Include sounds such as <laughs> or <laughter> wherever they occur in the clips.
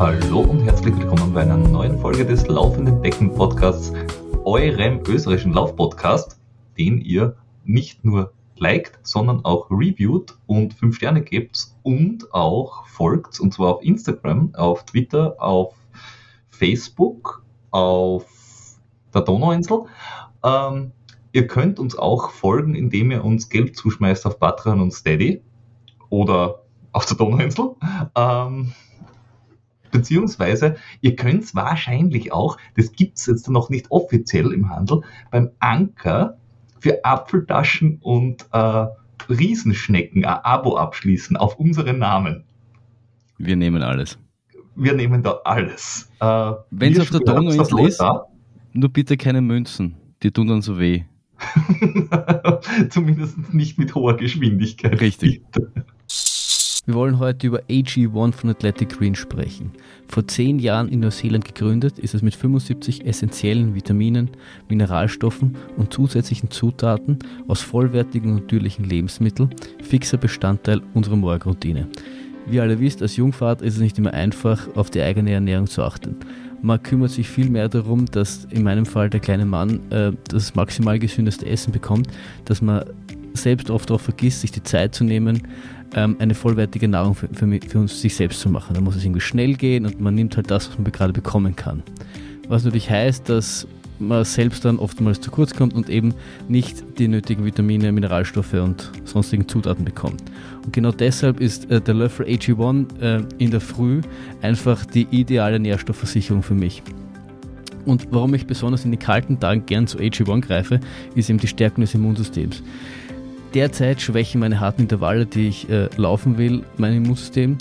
Hallo und herzlich willkommen bei einer neuen Folge des Laufenden Becken Podcasts, eurem österreichischen Laufpodcast, den ihr nicht nur liked, sondern auch reviewt und 5 Sterne gebt und auch folgt, und zwar auf Instagram, auf Twitter, auf Facebook, auf der Donauinsel. Ähm, ihr könnt uns auch folgen, indem ihr uns Geld zuschmeißt auf Patreon und Steady oder auf der Donauinsel. Ähm, beziehungsweise ihr könnt es wahrscheinlich auch, das gibt es jetzt noch nicht offiziell im Handel, beim Anker für Apfeltaschen und äh, Riesenschnecken ein Abo abschließen auf unseren Namen. Wir nehmen alles. Wir nehmen da alles. Äh, Wenn es auf der Donauinsel ist, nur bitte keine Münzen. Die tun dann so weh. <laughs> Zumindest nicht mit hoher Geschwindigkeit. Richtig. Wir wollen heute über AG1 von Athletic Green sprechen. Vor zehn Jahren in Neuseeland gegründet, ist es mit 75 essentiellen Vitaminen, Mineralstoffen und zusätzlichen Zutaten aus vollwertigen und natürlichen Lebensmitteln fixer Bestandteil unserer Morgenroutine. Wie ihr alle wisst, als Jungvater ist es nicht immer einfach, auf die eigene Ernährung zu achten. Man kümmert sich viel mehr darum, dass in meinem Fall der kleine Mann äh, das maximal gesündeste Essen bekommt, dass man selbst oft auch vergisst, sich die Zeit zu nehmen, ähm, eine vollwertige Nahrung für, für, für, uns sich selbst zu machen. Da muss es irgendwie schnell gehen und man nimmt halt das, was man gerade bekommen kann. Was natürlich heißt, dass man selbst dann oftmals zu kurz kommt und eben nicht die nötigen Vitamine, Mineralstoffe und sonstigen Zutaten bekommt. Und genau deshalb ist äh, der Löffel AG1 äh, in der Früh einfach die ideale Nährstoffversicherung für mich. Und warum ich besonders in den kalten Tagen gern zu AG1 greife, ist eben die Stärkung des Immunsystems. Derzeit schwächen meine harten Intervalle, die ich äh, laufen will, mein Immunsystem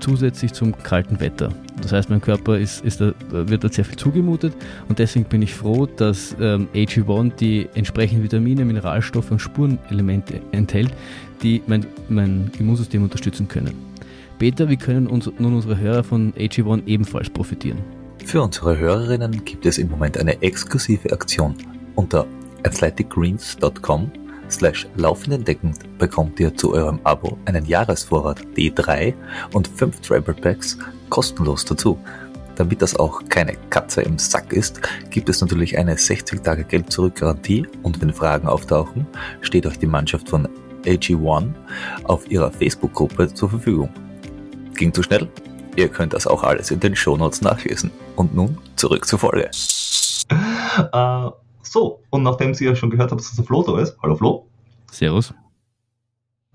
zusätzlich zum kalten Wetter. Das heißt, mein Körper ist, ist da, wird da sehr viel zugemutet und deswegen bin ich froh, dass ähm, AG1 die entsprechenden Vitamine, Mineralstoffe und Spurenelemente enthält, die mein, mein Immunsystem unterstützen können. Peter, wie können uns, nun unsere Hörer von AG1 ebenfalls profitieren? Für unsere Hörerinnen gibt es im Moment eine exklusive Aktion. Unter athleticgreens.com slash laufenden Decken bekommt ihr zu eurem Abo einen Jahresvorrat D3 und 5 Travel Packs kostenlos dazu. Damit das auch keine Katze im Sack ist, gibt es natürlich eine 60 Tage Geld zurück Garantie und wenn Fragen auftauchen, steht euch die Mannschaft von AG1 auf ihrer Facebook-Gruppe zur Verfügung. Ging zu schnell? Ihr könnt das auch alles in den Shownotes nachlesen. Und nun zurück zur Folge. Uh, so, und nachdem Sie ja schon gehört haben, dass der Flo da ist, hallo Flo. Servus.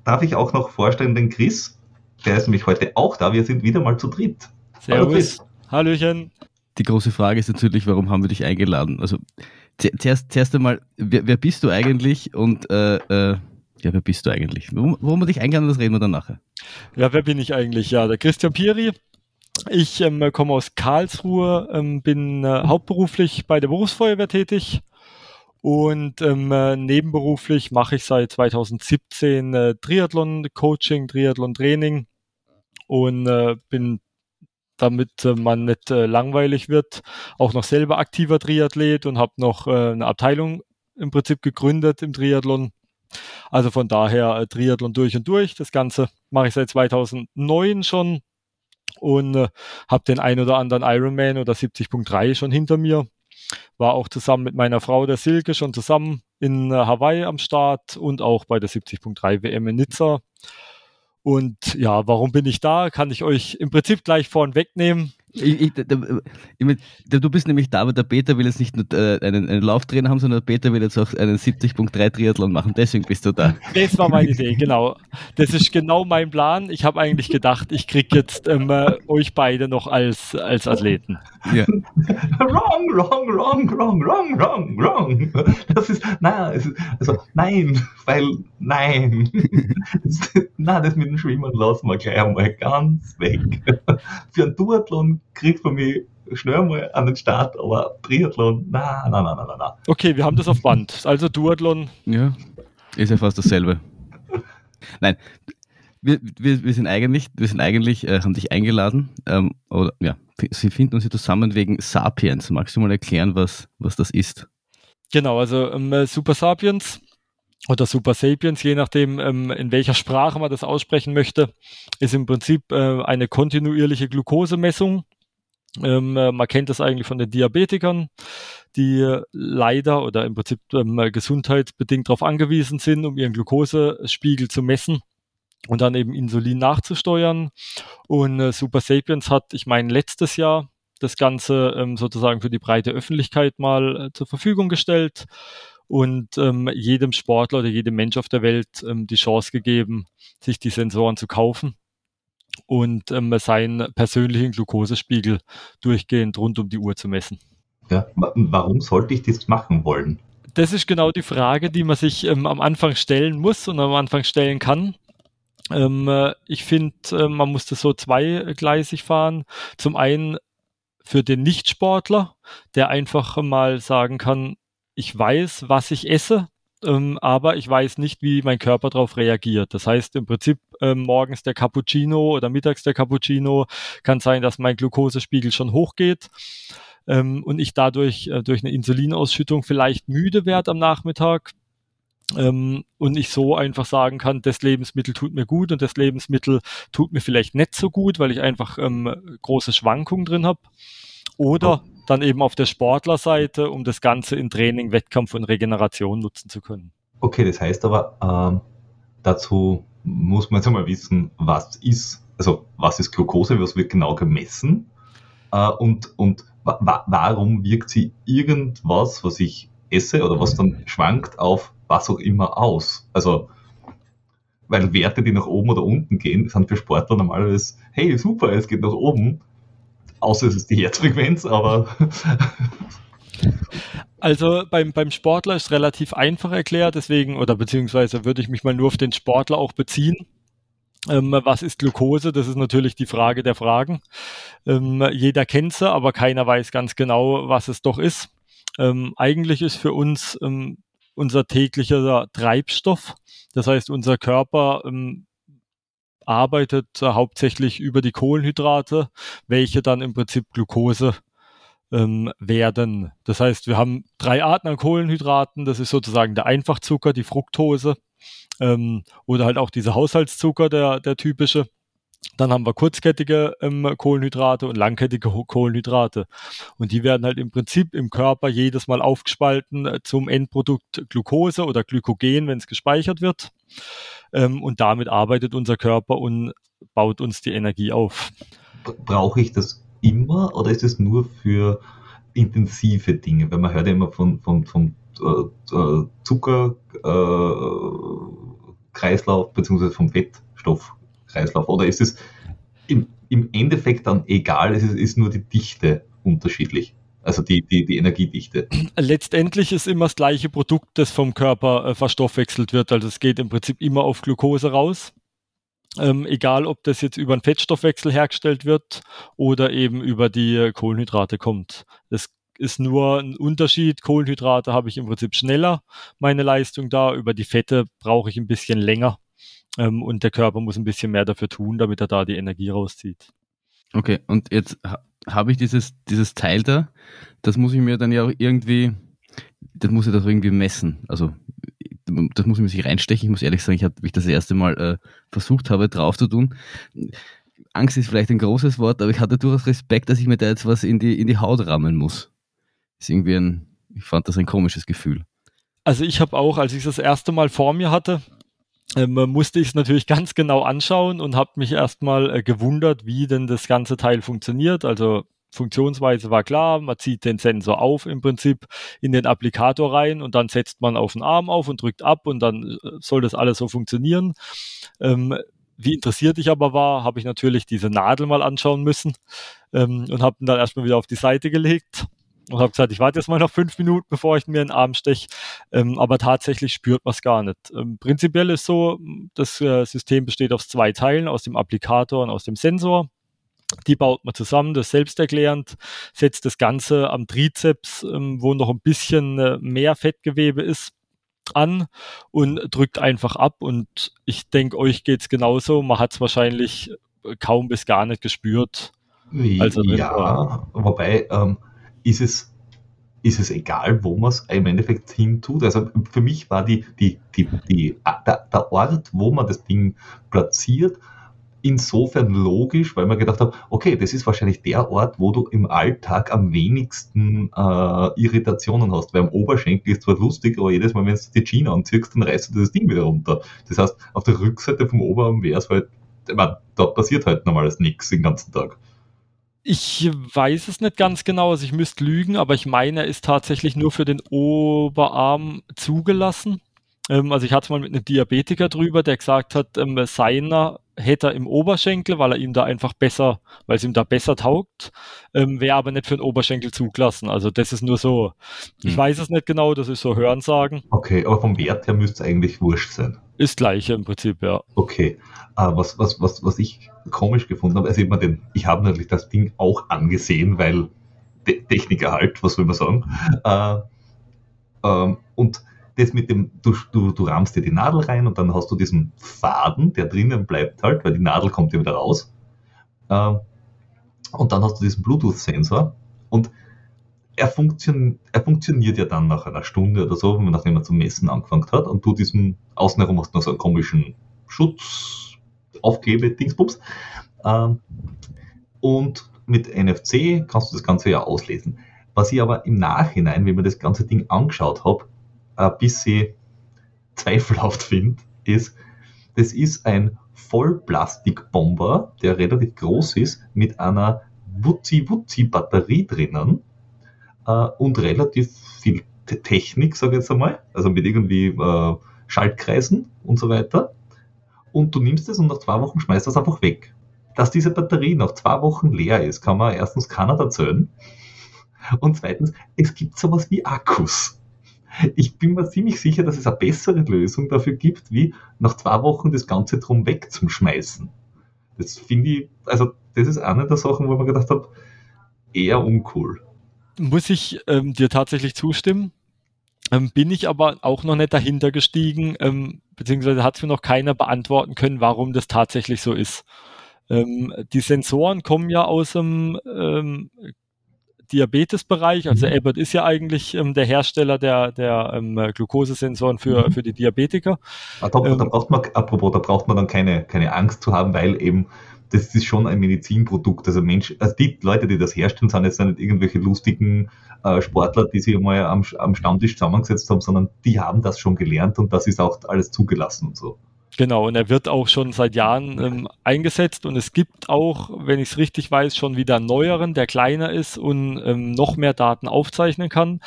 Darf ich auch noch vorstellen den Chris? Der ist nämlich heute auch da. Wir sind wieder mal zu dritt. Servus. Hallo Hallöchen. Die große Frage ist natürlich, warum haben wir dich eingeladen? Also zuerst, zuerst einmal, wer, wer bist du eigentlich und äh, äh, ja, wer bist du eigentlich? Warum, warum wir dich eingeladen, das reden wir dann nachher. Ja, wer bin ich eigentlich? Ja, der Christian Piri. Ich ähm, komme aus Karlsruhe, ähm, bin äh, hauptberuflich bei der Berufsfeuerwehr tätig und ähm, äh, nebenberuflich mache ich seit 2017 äh, Triathlon-Coaching, Triathlon-Training und äh, bin damit äh, man nicht äh, langweilig wird, auch noch selber aktiver Triathlet und habe noch eine Abteilung im Prinzip gegründet im Triathlon. Also von daher Triathlon durch und durch. Das Ganze mache ich seit 2009 schon und habe den ein oder anderen Ironman oder 70.3 schon hinter mir war auch zusammen mit meiner Frau, der Silke, schon zusammen in äh, Hawaii am Start und auch bei der 70.3 WM in Nizza. Und ja, warum bin ich da? Kann ich euch im Prinzip gleich vorn wegnehmen. Ich, ich, ich, du bist nämlich da, aber der Peter will jetzt nicht nur äh, einen, einen Lauftrainer haben, sondern der Peter will jetzt auch einen 70.3 Triathlon machen. Deswegen bist du da. Das war meine Idee, genau. Das ist genau mein Plan. Ich habe eigentlich gedacht, ich kriege jetzt ähm, euch beide noch als, als Athleten. Ja. <laughs> wrong, wrong, wrong, wrong, wrong, wrong, wrong. Das ist, na, ist, also nein, weil nein. <laughs> na, das mit dem Schwimmen lassen wir gleich einmal ganz weg. Für einen Duathlon kriegt man mich schnell mal an den Start, aber Triathlon, na, na, na, na, na. Okay, wir haben das auf Band. Also Duathlon. Ja, ist ja fast dasselbe. Nein, wir, wir, wir sind eigentlich, wir sind eigentlich, äh, haben dich eingeladen, ähm, oder ja, sie finden uns hier zusammen wegen Sapiens. Magst du mal erklären, was, was das ist? Genau, also ähm, Super Sapiens oder Super Sapiens, je nachdem, ähm, in welcher Sprache man das aussprechen möchte, ist im Prinzip äh, eine kontinuierliche Glukosemessung Ähm, äh, man kennt das eigentlich von den Diabetikern, die leider oder im Prinzip ähm, gesundheitsbedingt darauf angewiesen sind, um ihren Glukosespiegel zu messen und dann eben Insulin nachzusteuern. Und äh, Super Sapiens hat, ich meine, letztes Jahr das Ganze ähm, sozusagen für die breite Öffentlichkeit mal äh, zur Verfügung gestellt und ähm, jedem Sportler oder jedem Mensch auf der Welt ähm, die Chance gegeben, sich die Sensoren zu kaufen und ähm, seinen persönlichen Glukosespiegel durchgehend rund um die Uhr zu messen. Ja, warum sollte ich das machen wollen? Das ist genau die Frage, die man sich ähm, am Anfang stellen muss und am Anfang stellen kann. Ähm, äh, ich finde, äh, man muss das so zweigleisig fahren. Zum einen für den Nichtsportler, der einfach mal sagen kann, ich weiß, was ich esse, ähm, aber ich weiß nicht, wie mein Körper darauf reagiert. Das heißt im Prinzip ähm, morgens der Cappuccino oder mittags der Cappuccino kann sein, dass mein Glukosespiegel schon hochgeht ähm, und ich dadurch äh, durch eine Insulinausschüttung vielleicht müde werde am Nachmittag. Ähm, und ich so einfach sagen kann, das Lebensmittel tut mir gut und das Lebensmittel tut mir vielleicht nicht so gut, weil ich einfach ähm, große Schwankungen drin habe. Oder dann eben auf der Sportlerseite, um das Ganze in Training, Wettkampf und Regeneration nutzen zu können. Okay, das heißt aber, ähm, dazu muss man jetzt einmal wissen, was ist, also was ist Glucose, was wird genau gemessen äh, und, und wa warum wirkt sie irgendwas, was ich esse oder was dann schwankt, auf was auch immer aus. Also, weil Werte, die nach oben oder unten gehen, sind für Sportler normalerweise, hey, super, es geht nach oben, außer es ist die Herzfrequenz, aber. <laughs> Also beim, beim Sportler ist relativ einfach erklärt, deswegen, oder beziehungsweise würde ich mich mal nur auf den Sportler auch beziehen. Ähm, was ist Glucose? Das ist natürlich die Frage der Fragen. Ähm, jeder kennt sie, aber keiner weiß ganz genau, was es doch ist. Ähm, eigentlich ist für uns ähm, unser täglicher Treibstoff. Das heißt, unser Körper ähm, arbeitet äh, hauptsächlich über die Kohlenhydrate, welche dann im Prinzip Glucose ähm, werden. Das heißt, wir haben drei Arten an Kohlenhydraten. Das ist sozusagen der Einfachzucker, die Fructose ähm, oder halt auch dieser Haushaltszucker, der, der typische. Dann haben wir kurzkettige ähm, Kohlenhydrate und langkettige Kohlenhydrate. Und die werden halt im Prinzip im Körper jedes Mal aufgespalten äh, zum Endprodukt Glucose oder Glykogen, wenn es gespeichert wird. Ähm, und damit arbeitet unser Körper und baut uns die Energie auf. Brauche ich das immer oder ist es nur für intensive Dinge? Weil man hört ja immer von, von, von äh, äh Zuckerkreislauf äh, beziehungsweise vom Fettstoffkreislauf. Oder ist es im, im Endeffekt dann egal, es ist, ist nur die Dichte unterschiedlich? Also die, die, die Energiedichte. Letztendlich ist immer das gleiche Produkt, das vom Körper äh, verstoffwechselt wird. Also es geht im Prinzip immer auf Glucose raus. Ähm, egal, ob das jetzt über einen Fettstoffwechsel hergestellt wird oder eben über die äh, Kohlenhydrate kommt. Das ist nur ein Unterschied. Kohlenhydrate habe ich im Prinzip schneller meine Leistung da. Über die Fette brauche ich ein bisschen länger. Ähm, und der Körper muss ein bisschen mehr dafür tun, damit er da die Energie rauszieht. Okay, und jetzt habe ich dieses, dieses Teil da, das muss ich mir dann ja auch irgendwie, das muss ich doch irgendwie messen. Also das muss ich mir sich reinstechen. Ich muss ehrlich sagen, ich habe, wie ich das erste Mal äh, versucht habe, drauf zu tun. Angst ist vielleicht ein großes Wort, aber ich hatte durchaus Respekt, dass ich mir da jetzt was in die, in die Haut rammeln muss. Ist irgendwie ein, ich fand das ein komisches Gefühl. Also ich habe auch, als ich das erste Mal vor mir hatte, ähm, musste ich es natürlich <laughs> ganz genau anschauen und habe mich erstmal äh, gewundert, wie denn das ganze Teil funktioniert. Also Funktionsweise war klar, man zieht den Sensor auf im Prinzip in den Applikator rein und dann setzt man auf den Arm auf und drückt ab und dann äh, soll das alles so funktionieren. Ähm, wie interessiert ich aber war, habe ich natürlich diese Nadel mal anschauen müssen ähm, und habe ihn dann erstmal wieder auf die Seite gelegt und habe gesagt, ich warte jetzt mal noch fünf Minuten, bevor ich mir in den Arm steche. Ähm, aber tatsächlich spürt man es gar nicht. Ähm, prinzipiell ist so, das äh, System besteht aus zwei Teilen, aus dem Applikator und aus dem Sensor. Die baut man zusammen, das ist selbsterklärend, setzt das Ganze am Trizeps, ähm, wo noch ein bisschen äh, mehr Fettgewebe ist, an und drückt einfach ab. Und ich denke, euch geht's genauso. Man hat es wahrscheinlich kaum bis gar nicht gespürt. Also ja, wobei ähm, ist es, ist es egal, wo man es im Endeffekt hin tut. Also für mich war die, die, die, die, der, der Ort, wo man das Ding platziert, insofern logisch, weil man gedacht hat, okay, das ist wahrscheinlich der Ort, wo du im Alltag am wenigsten äh, Irritationen hast, weil am Oberschenkel ist zwar lustig, aber jedes Mal, wenn du die Jeans anziehst, dann reißt du das Ding wieder runter. Das heißt, auf der Rückseite vom Oberarm wäre es halt, ich meine, da passiert halt normales nichts den ganzen Tag. Ich weiß es nicht ganz genau, also ich müsste lügen, aber ich meine, er ist tatsächlich nur für den Oberarm zugelassen. Ähm, also ich hatte mal mit einem Diabetiker drüber, der gesagt hat, ähm, seiner hätte er im Oberschenkel, weil er ihm da einfach besser, weil es ihm da besser taugt, ähm, wäre aber nicht für den Oberschenkel zugelassen. Also das ist nur so. Ich hm. weiß es nicht genau, das ist so Hörensagen. Okay, aber vom Wert her müsste es eigentlich wurscht sein. Ist gleiche im Prinzip, ja. Okay. Uh, was, was, was, was ich komisch gefunden habe, also ich, den, ich habe natürlich das Ding auch angesehen, weil Techniker halt, was will man sagen. Uh, uh, und das mit dem, du, du, du rammst dir die Nadel rein und dann hast du diesen Faden, der drinnen bleibt halt, weil die Nadel kommt ja wieder raus. Ähm, und dann hast du diesen Bluetooth-Sensor und er, funktion, er funktioniert ja dann nach einer Stunde oder so, nachdem er zum Messen angefangen hat und du diesen, außen herum hast noch so einen komischen Schutz, Aufklebe, Dingsbums. Ähm, und mit NFC kannst du das Ganze ja auslesen. Was ich aber im Nachhinein, wenn man das ganze Ding angeschaut habe, ein bisschen zweifelhaft finde, ist, das ist ein Vollplastikbomber, der relativ groß ist, mit einer Wutzi-Wutzi-Batterie drinnen äh, und relativ viel Technik, sage ich jetzt einmal, also mit irgendwie äh, Schaltkreisen und so weiter. Und du nimmst es und nach zwei Wochen schmeißt das einfach weg. Dass diese Batterie nach zwei Wochen leer ist, kann man erstens keiner erzählen. Und zweitens, es gibt sowas wie Akkus ich bin mir ziemlich sicher, dass es eine bessere Lösung dafür gibt, wie nach zwei Wochen das Ganze drum wegzuschmeißen. Das finde ich, also das ist eine der Sachen, wo man gedacht habe, eher uncool. Muss ich ähm, dir tatsächlich zustimmen? Ähm, bin ich aber auch noch nicht dahinter gestiegen, ähm, beziehungsweise hat es mir noch keiner beantworten können, warum das tatsächlich so ist. Ähm, die Sensoren kommen ja aus dem ähm, Diabetesbereich. Also mhm. Abbott ist ja eigentlich ähm, der Hersteller der, der ähm, Glukosesensoren für, mhm. für die Diabetiker. Ah, da, ähm, da, braucht man, apropos, da braucht man dann keine, keine Angst zu haben, weil eben das ist schon ein Medizinprodukt. Also Mensch, also die Leute, die das herstellen, sind jetzt nicht irgendwelche lustigen äh, Sportler, die sich mal am, am Stammtisch zusammengesetzt haben, sondern die haben das schon gelernt und das ist auch alles zugelassen und so. Genau, und er wird auch schon seit Jahren ähm, eingesetzt und es gibt auch, wenn ich es richtig weiß, schon wieder einen neueren, der kleiner ist und ähm, noch mehr Daten aufzeichnen kann.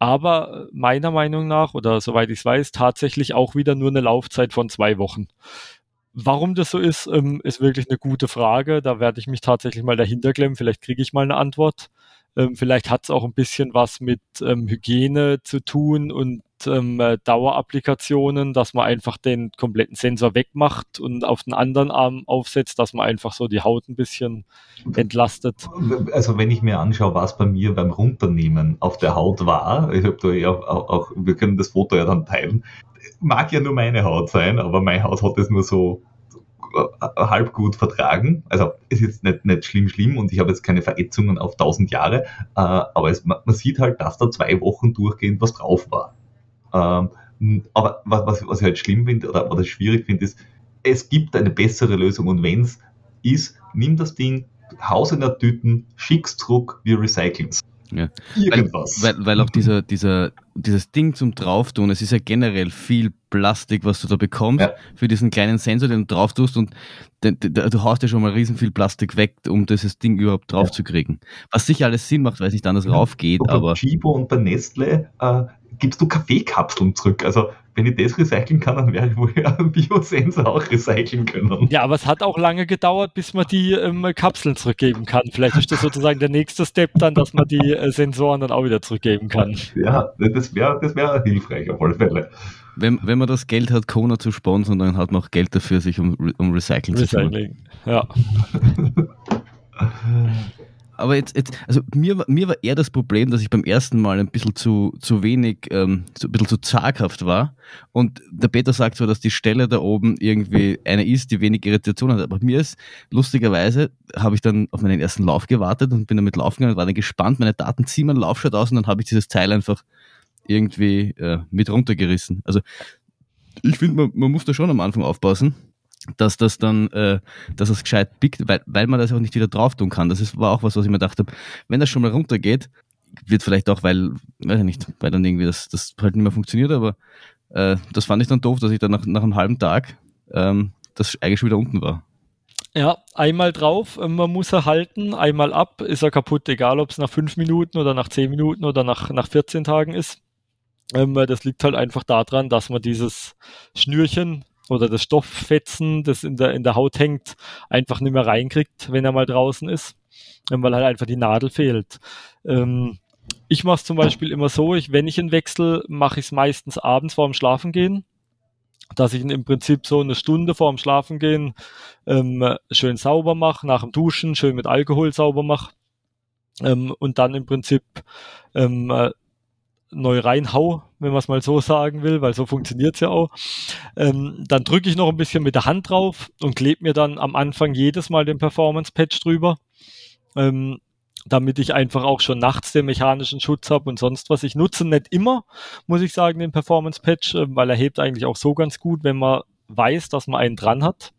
Aber meiner Meinung nach, oder soweit ich es weiß, tatsächlich auch wieder nur eine Laufzeit von zwei Wochen. Warum das so ist, ähm, ist wirklich eine gute Frage. Da werde ich mich tatsächlich mal dahinter klemmen. Vielleicht kriege ich mal eine Antwort. Ähm, vielleicht hat es auch ein bisschen was mit ähm, Hygiene zu tun und ähm, äh, Dauerapplikationen, dass man einfach den kompletten Sensor wegmacht und auf den anderen Arm aufsetzt, dass man einfach so die Haut ein bisschen entlastet. Also wenn ich mir anschaue, was bei mir beim Runternehmen auf der Haut war, ich habe da ja auch, auch, wir können das Foto ja dann teilen, mag ja nur meine Haut sein, aber meine Haut hat es nur so halb gut vertragen. Also ist jetzt nicht, nicht schlimm, schlimm und ich habe jetzt keine Verätzungen auf 1000 Jahre, äh, aber es, man, sieht halt, dass da zwei Wochen durchgehend was drauf war. Ähm, aber was, was ich halt schlimm finde oder, oder schwierig finde, ist, es gibt eine bessere Lösung und wenn es ist, nimm das Ding, haus in der Tüten, schick's zurück, wir recyceln es. Ja. Irgendwas. Weil, weil, weil, auch dieser, dieser, dieses Ding zum Drauftun, es ist ja generell viel Plastik, was du da bekommst ja. für diesen kleinen Sensor, den du drauf tust und den, den, du haust ja schon mal riesen viel Plastik weg, um dieses Ding überhaupt drauf ja. zu kriegen. Was sicher alles Sinn macht, weil es nicht anders ja. raufgeht, aber. Bei Chibo und bei Nestle äh, gibst du Kaffeekapseln zurück. Also wenn ich das recyceln kann, dann werde ich wohl einen Biosensor auch recyceln können. Ja, aber es hat auch lange gedauert, bis man die ähm, Kapseln zurückgeben kann. Vielleicht ist das sozusagen der nächste Step dann, dass man die äh, Sensoren dann auch wieder zurückgeben kann. Ja, das wäre das wär hilfreich auf alle Fälle. Wenn, wenn man das Geld hat, Kona zu sponsern, dann hat man auch Geld dafür, sich um, um Recycling, Recycling zu kümmern. ja. <laughs> aber jetzt, jetzt also mir, mir war eher das Problem, dass ich beim ersten Mal ein bisschen zu, zu wenig, ähm, so ein bisschen zu zaghaft war. Und der Peter sagt zwar, dass die Stelle da oben irgendwie eine ist, die wenig Irritation hat. Aber mir ist, lustigerweise, habe ich dann auf meinen ersten Lauf gewartet und bin damit laufen gegangen und war dann gespannt. Meine Daten ziehen meinen Laufschritt aus und dann habe ich dieses Teil einfach irgendwie äh, mit runtergerissen. Also ich finde, man, man muss da schon am Anfang aufpassen dass das dann, äh, dass es gescheit pickt, weil, weil man das auch nicht wieder drauf tun kann. Das ist, war auch was, was ich mir gedacht habe, wenn das schon mal runtergeht, wird vielleicht auch, weil, weiß ich nicht, weil dann irgendwie das, das halt nicht mehr funktioniert, aber äh, das fand ich dann doof, dass ich dann nach, nach einem halben Tag ähm, das eigentlich schon wieder unten war. Ja, einmal drauf, äh, man muss er halten, einmal ab, ist er kaputt, egal ob es nach fünf Minuten oder nach zehn Minuten oder nach, nach 14 Tagen ist. Ähm, das liegt halt einfach daran, dass man dieses Schnürchen oder das Stofffetzen, das in der, in der Haut hängt, einfach nicht mehr reinkriegt, wenn er mal draußen ist, ähm, weil halt einfach die Nadel fehlt. Ähm, ich mache es zum Beispiel immer so, ich, wenn ich ihn wechsle, mache ich es meistens abends vorm Schlafengehen dass ich ihn im Prinzip so eine Stunde vorm Schlafengehen ähm, schön sauber mache, nach dem Duschen schön mit Alkohol sauber mache ähm, und dann im Prinzip ähm, äh, neu reinhau, wenn man es mal so sagen will, weil so funktioniert's ja auch. Ähm, dann drücke ich noch ein bisschen mit der Hand drauf und klebe mir dann am Anfang jedes Mal den Performance Patch drüber. Ähm, damit ich einfach auch schon nachts den mechanischen Schutz habe und sonst was. Ich nutze nicht immer, muss ich sagen, den Performance Patch, äh, weil er hebt eigentlich auch so ganz gut, wenn man weiß, dass man einen dran hat.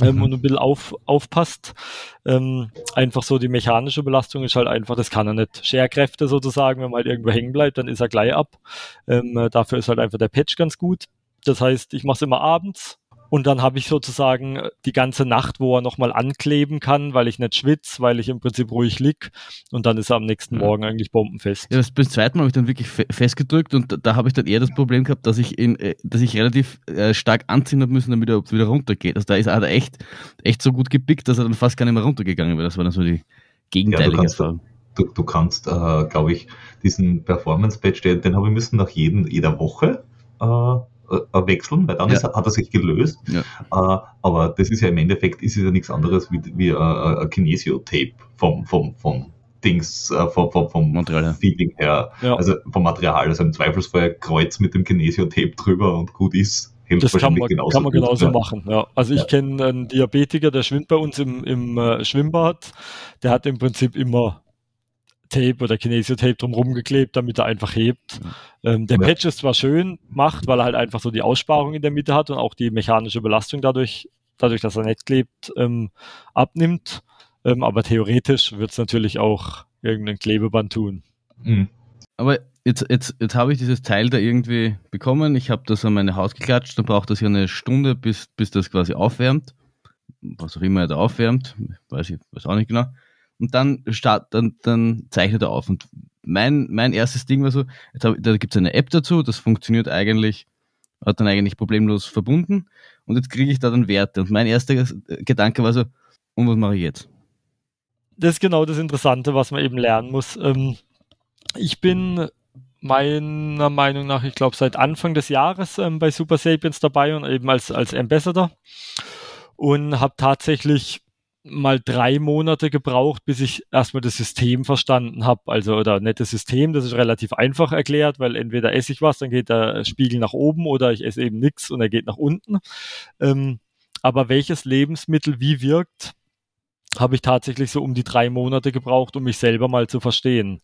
Ähm, mhm. und ein bisschen auf, aufpasst. Ähm, einfach so die mechanische Belastung ist halt einfach, das kann er nicht. Scherkräfte sozusagen, wenn man halt irgendwo hängen bleibt, dann ist er gleich ab. Ähm, äh, dafür ist halt einfach der Patch ganz gut. Das heißt, ich mache es immer abends, und dann habe ich sozusagen äh, die ganze Nacht, wo er nochmal ankleben kann, weil ich nicht schwitze, weil ich im Prinzip ruhig lieg. Und dann ist er am nächsten Morgen eigentlich bombenfest. Ja, das, beim zweiten Mal habe ich dann wirklich fe festgedrückt und da, da habe ich dann eher das Problem gehabt, dass ich, in, äh, dass ich relativ äh, stark anziehen habe müssen, damit er wieder runtergeht. Also da ist er echt, echt so gut gepickt, dass er dann fast gar nicht mehr runtergegangen wäre. Das war dann so die gegenteilige ja, Erfahrung. Du, du kannst, äh, glaube ich, diesen Performance-Patch, den, den habe ich müssen nach jeden, jeder Woche äh, wechseln, weil dann ja. ist, hat er sich gelöst. Ja. Äh, aber das ist ja im Endeffekt ist es ja nichts anderes wie, wie äh, ein Kinesio-Tape vom, vom, vom Dings, äh, vom, vom, vom Material. Feeling her. Ja. Also vom Material. Also im Zweifelsfall Kreuz mit dem Kinesio-Tape drüber und gut ist. Das kann man genauso, kann man genauso machen. Ja. Also ich kenne einen Diabetiker, der schwimmt bei uns im, im äh, Schwimmbad. Der hat im Prinzip immer Tape oder Kinesio-Tape drumherum geklebt, damit er einfach hebt. Ähm, der ja. Patch ist zwar schön, macht, weil er halt einfach so die Aussparung in der Mitte hat und auch die mechanische Belastung dadurch, dadurch, dass er nicht klebt, ähm, abnimmt. Ähm, aber theoretisch wird es natürlich auch irgendein Klebeband tun. Mhm. Aber jetzt, jetzt, jetzt habe ich dieses Teil da irgendwie bekommen. Ich habe das an meine Haut geklatscht. Dann braucht das ja eine Stunde, bis, bis das quasi aufwärmt. Was auch immer er da aufwärmt. Weiß ich weiß auch nicht genau und dann, start, dann, dann zeichnet er auf. Und mein, mein erstes Ding war so, hab, da gibt es eine App dazu, das funktioniert eigentlich, hat dann eigentlich problemlos verbunden und jetzt kriege ich da dann Werte. Und mein erster Gedanke war so, und was mache ich jetzt? Das ist genau das Interessante, was man eben lernen muss. Ähm, ich bin meiner Meinung nach, ich glaube, seit Anfang des Jahres ähm, bei Super Sapiens dabei und eben als, als Ambassador und habe tatsächlich mal drei Monate gebraucht, bis ich erstmal das System verstanden habe. Also, oder das System, das ist relativ einfach erklärt, weil entweder esse ich was, dann geht der Spiegel nach oben oder ich esse eben nichts und er geht nach unten. Ähm, aber welches Lebensmittel wie wirkt, habe ich tatsächlich so um die drei Monate gebraucht, um mich selber mal zu verstehen.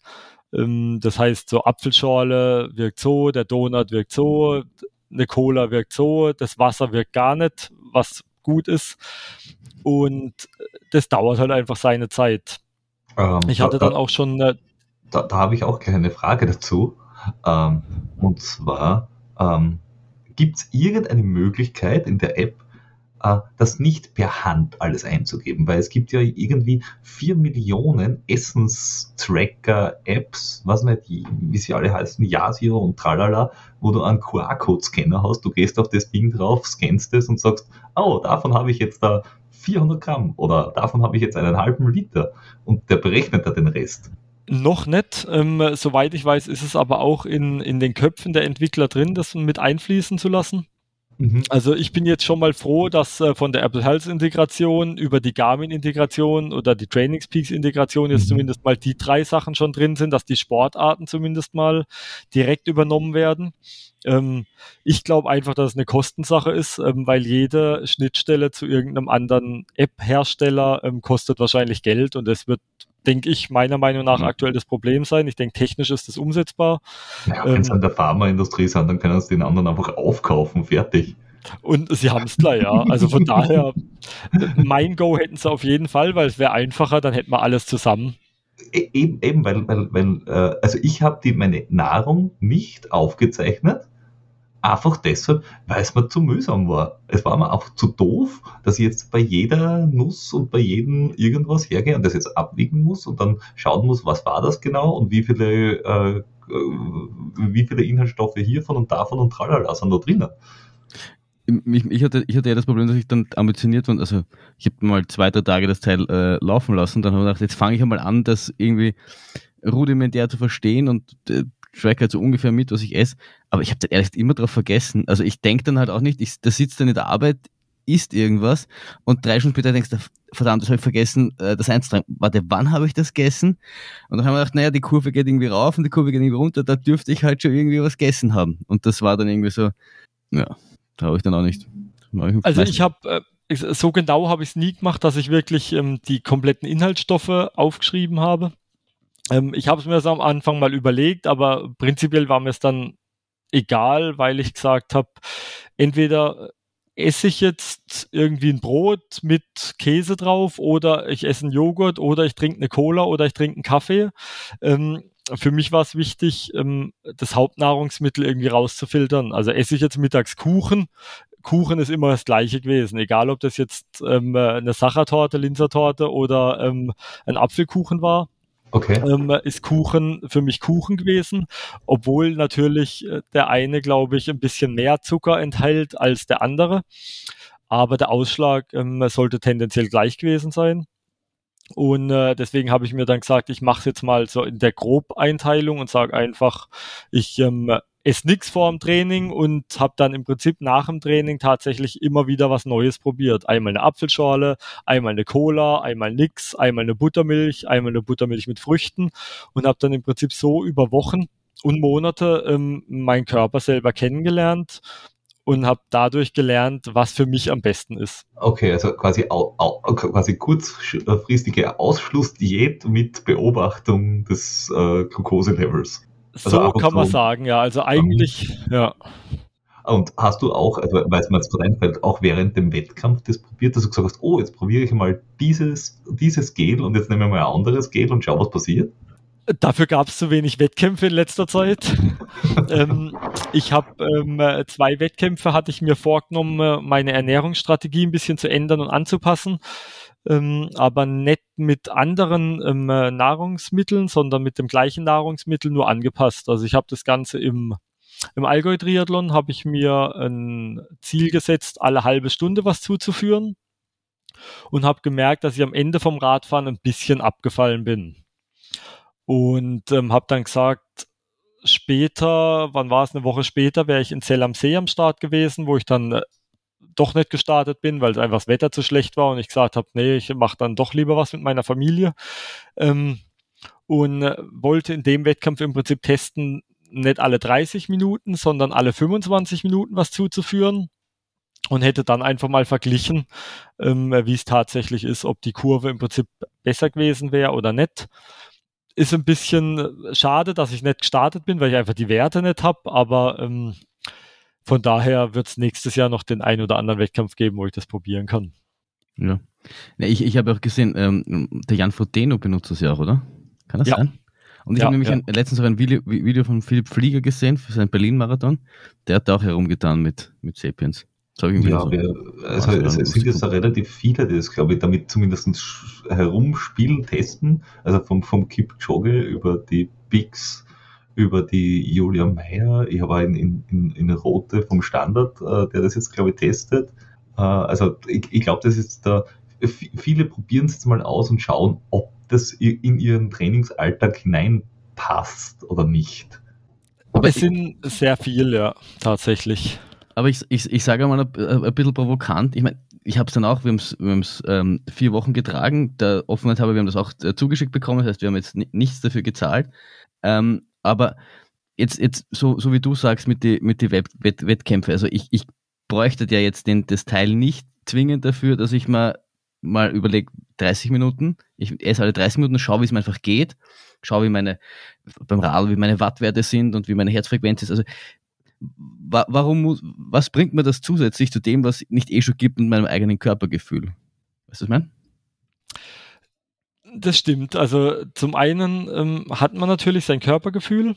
Ähm, das heißt, so Apfelschorle wirkt so, der Donut wirkt so, eine Cola wirkt so, das Wasser wirkt gar nicht, was gut ist. Und das dauert halt einfach seine Zeit. Ähm, ich hatte da, dann auch schon. Eine da, da habe ich auch gleich eine Frage dazu. Ähm, und zwar, ähm, gibt es irgendeine Möglichkeit in der App, äh, das nicht per Hand alles einzugeben, weil es gibt ja irgendwie vier Millionen Essenstracker-Apps, was nicht, wie sie alle heißen, Yasio und tralala, wo du einen QR-Code-Scanner hast, du gehst auf das Ding drauf, scannst es und sagst, oh, davon habe ich jetzt da 400 Gramm oder davon habe ich jetzt einen halben Liter und der berechnet da den Rest. Noch nicht. Ähm, soweit ich weiß, ist es aber auch in, in den Köpfen der Entwickler drin, das mit einfließen zu lassen. Mhm. Also ich bin jetzt schon mal froh, dass äh, von der Apple Health Integration über die Garmin Integration oder die Trainingspeaks Integration jetzt mhm. zumindest mal die drei Sachen schon drin sind, dass die Sportarten zumindest mal direkt übernommen werden. Ähm, ich glaube einfach, dass es eine Kostensache ist, ähm, weil jede Schnittstelle zu irgendeinem anderen App-Hersteller ähm, kostet wahrscheinlich Geld und es wird denke ich, meiner Meinung nach mhm. aktuell das Problem sein. Ich denke, technisch ist das umsetzbar. Ja, wenn es ähm, an der Pharmaindustrie sind, dann können sie den anderen einfach aufkaufen, fertig. Und sie haben es gleich, ja. Also von <laughs> daher, mein Go hätten sie auf jeden Fall, weil es wäre einfacher, dann hätten wir alles zusammen. E-, eben, eben weil, weil, weil äh, also ich habe meine Nahrung nicht aufgezeichnet, einfach deshalb, weil es mir zu mühsam war. Es war mir auch zu doof, dass ich jetzt bei jeder Nuss und bei jedem irgendwas hergehe und das jetzt abwiegen muss und dann schauen muss, was war das genau und wie viele, äh, wie viele Inhaltsstoffe hiervon und davon und tralala sind da drinnen. Ich, ich, hatte, ich hatte ja das Problem, dass ich dann ambitioniert war. Also ich habe mal zwei, drei Tage das Teil äh, laufen lassen. Dann habe ich gedacht, jetzt fange ich einmal an, das irgendwie rudimentär zu verstehen und äh, track halt so ungefähr mit, was ich esse. Aber ich habe dann ehrlich immer drauf vergessen. Also ich denke dann halt auch nicht, ich, da sitzt dann in der Arbeit, isst irgendwas und drei Stunden später denkst du, verdammt, das habe ich vergessen, äh, das einzutragen. Warte, wann habe ich das gegessen? Und dann haben wir gedacht, naja, die Kurve geht irgendwie rauf und die Kurve geht irgendwie runter, da dürfte ich halt schon irgendwie was gegessen haben. Und das war dann irgendwie so, ja, habe ich dann auch nicht. Also ich habe, äh, so genau habe ich es nie gemacht, dass ich wirklich ähm, die kompletten Inhaltsstoffe aufgeschrieben habe. Ähm, ich habe es mir so am Anfang mal überlegt, aber prinzipiell war mir es dann egal, weil ich gesagt habe, entweder esse ich jetzt irgendwie ein Brot mit Käse drauf oder ich esse einen Joghurt oder ich trinke eine Cola oder ich trinke einen Kaffee. Ähm, für mich war es wichtig, ähm, das Hauptnahrungsmittel irgendwie rauszufiltern. Also esse ich jetzt mittags Kuchen. Kuchen ist immer das gleiche gewesen, egal ob das jetzt ähm, eine Sachertorte, Linzertorte oder ähm, ein Apfelkuchen war. Okay. Ähm, ist Kuchen für mich Kuchen gewesen, obwohl natürlich äh, der eine, glaube ich, ein bisschen mehr Zucker enthält als der andere. Aber der Ausschlag ähm, sollte tendenziell gleich gewesen sein. Und äh, deswegen habe ich mir dann gesagt, ich mache es jetzt mal so in der Grobeinteilung und sage einfach, ich ähm, esse nichts vor dem Training und habe dann im Prinzip nach dem Training tatsächlich immer wieder was Neues probiert. Einmal eine Apfelschorle, einmal eine Cola, einmal nix, einmal eine Buttermilch, einmal eine Buttermilch mit Früchten und habe dann im Prinzip so über Wochen und Monate ähm, meinen Körper selber kennengelernt und habe dadurch gelernt, was für mich am besten ist. Okay, also quasi, au, au, quasi kurzfristige Ausschlussdiät mit Beobachtung des äh, Glukoselevels. Also so kann man sagen, ja. Also eigentlich, um, ja. Und hast du auch, also weil es mir jetzt gerade einfällt, auch während dem Wettkampf das probiert, dass du gesagt hast, oh, jetzt probiere ich mal dieses, dieses Gel und jetzt nehme ich mal ein anderes Gel und schau, was passiert? Dafür gab es zu wenig Wettkämpfe in letzter Zeit. <laughs> ähm, ich habe ähm, zwei Wettkämpfe, hatte ich mir vorgenommen, meine Ernährungsstrategie ein bisschen zu ändern und anzupassen ähm, aber nicht mit anderen ähm, Nahrungsmitteln, sondern mit dem gleichen Nahrungsmittel nur angepasst. Also ich habe das Ganze im im Allgäu-Triathlon habe ich mir ein Ziel gesetzt, alle halbe Stunde was zuzuführen und habe gemerkt, dass ich am Ende vom Radfahren ein bisschen abgefallen bin. Und ähm, habe dann gesagt, später, wann war es, eine Woche später, wäre ich in Zell am See am Start gewesen, wo ich dann äh, doch nicht gestartet bin, weil einfach das Wetter zu schlecht war und ich gesagt habe, nee, ich mache dann doch lieber was mit meiner Familie. Ähm, und äh, wollte in dem Wettkampf im Prinzip testen, nicht alle 30 Minuten, sondern alle 25 Minuten was zuzuführen und hätte dann einfach mal verglichen, ähm, wie es tatsächlich ist, ob die Kurve im Prinzip besser gewesen wäre oder nicht. Ist ein bisschen schade, dass ich nicht gestartet bin, weil ich einfach die Werte nicht habe, aber ähm, von daher wird es nächstes Jahr noch den einen oder anderen Wettkampf geben, wo ich das probieren kann. Ja. Ich, ich habe auch gesehen, ähm, der Jan Frodeno benutzt das ja auch, oder? Kann das ja. sein? Und ich ja, habe nämlich ja. ein, letztens auch ein Video, Video von Philipp Flieger gesehen für seinen Berlin-Marathon. Der hat da auch herumgetan mit, mit Sapiens. Ja, so wir, also es, es sind jetzt da relativ viele, die das, glaube ich, damit zumindest herumspielen, testen. Also vom, vom Kipchoge über die Bigs über die Julia Meyer. Ich habe in, in, in Rote vom Standard, äh, der das jetzt, glaube ich, testet. Äh, also ich, ich glaube, das ist da, viele probieren es jetzt mal aus und schauen, ob das in ihren Trainingsalltag hineinpasst oder nicht. Aber es sind sehr viele, ja, tatsächlich. Aber ich, ich, ich sage mal ein, bisschen provokant, ich meine, ich habe es dann auch, wir haben es ähm, vier Wochen getragen, der Offenheit habe, wir haben das auch äh, zugeschickt bekommen, das heißt, wir haben jetzt nichts dafür gezahlt. Ähm, aber jetzt, jetzt so, so wie du sagst mit den mit die Wett, Wettkämpfen, also ich, ich bräuchte ja jetzt den, das Teil nicht zwingend dafür, dass ich mal, mal überlege, 30 Minuten, ich esse alle 30 Minuten, schaue, wie es mir einfach geht, schaue, wie meine, beim Radl, wie meine Wattwerte sind und wie meine Herzfrequenz ist. Also wa warum muss, was bringt mir das zusätzlich zu dem, was nicht eh schon gibt mit meinem eigenen Körpergefühl? Weißt du, was ich meine? Das stimmt. Also zum einen ähm, hat man natürlich sein Körpergefühl.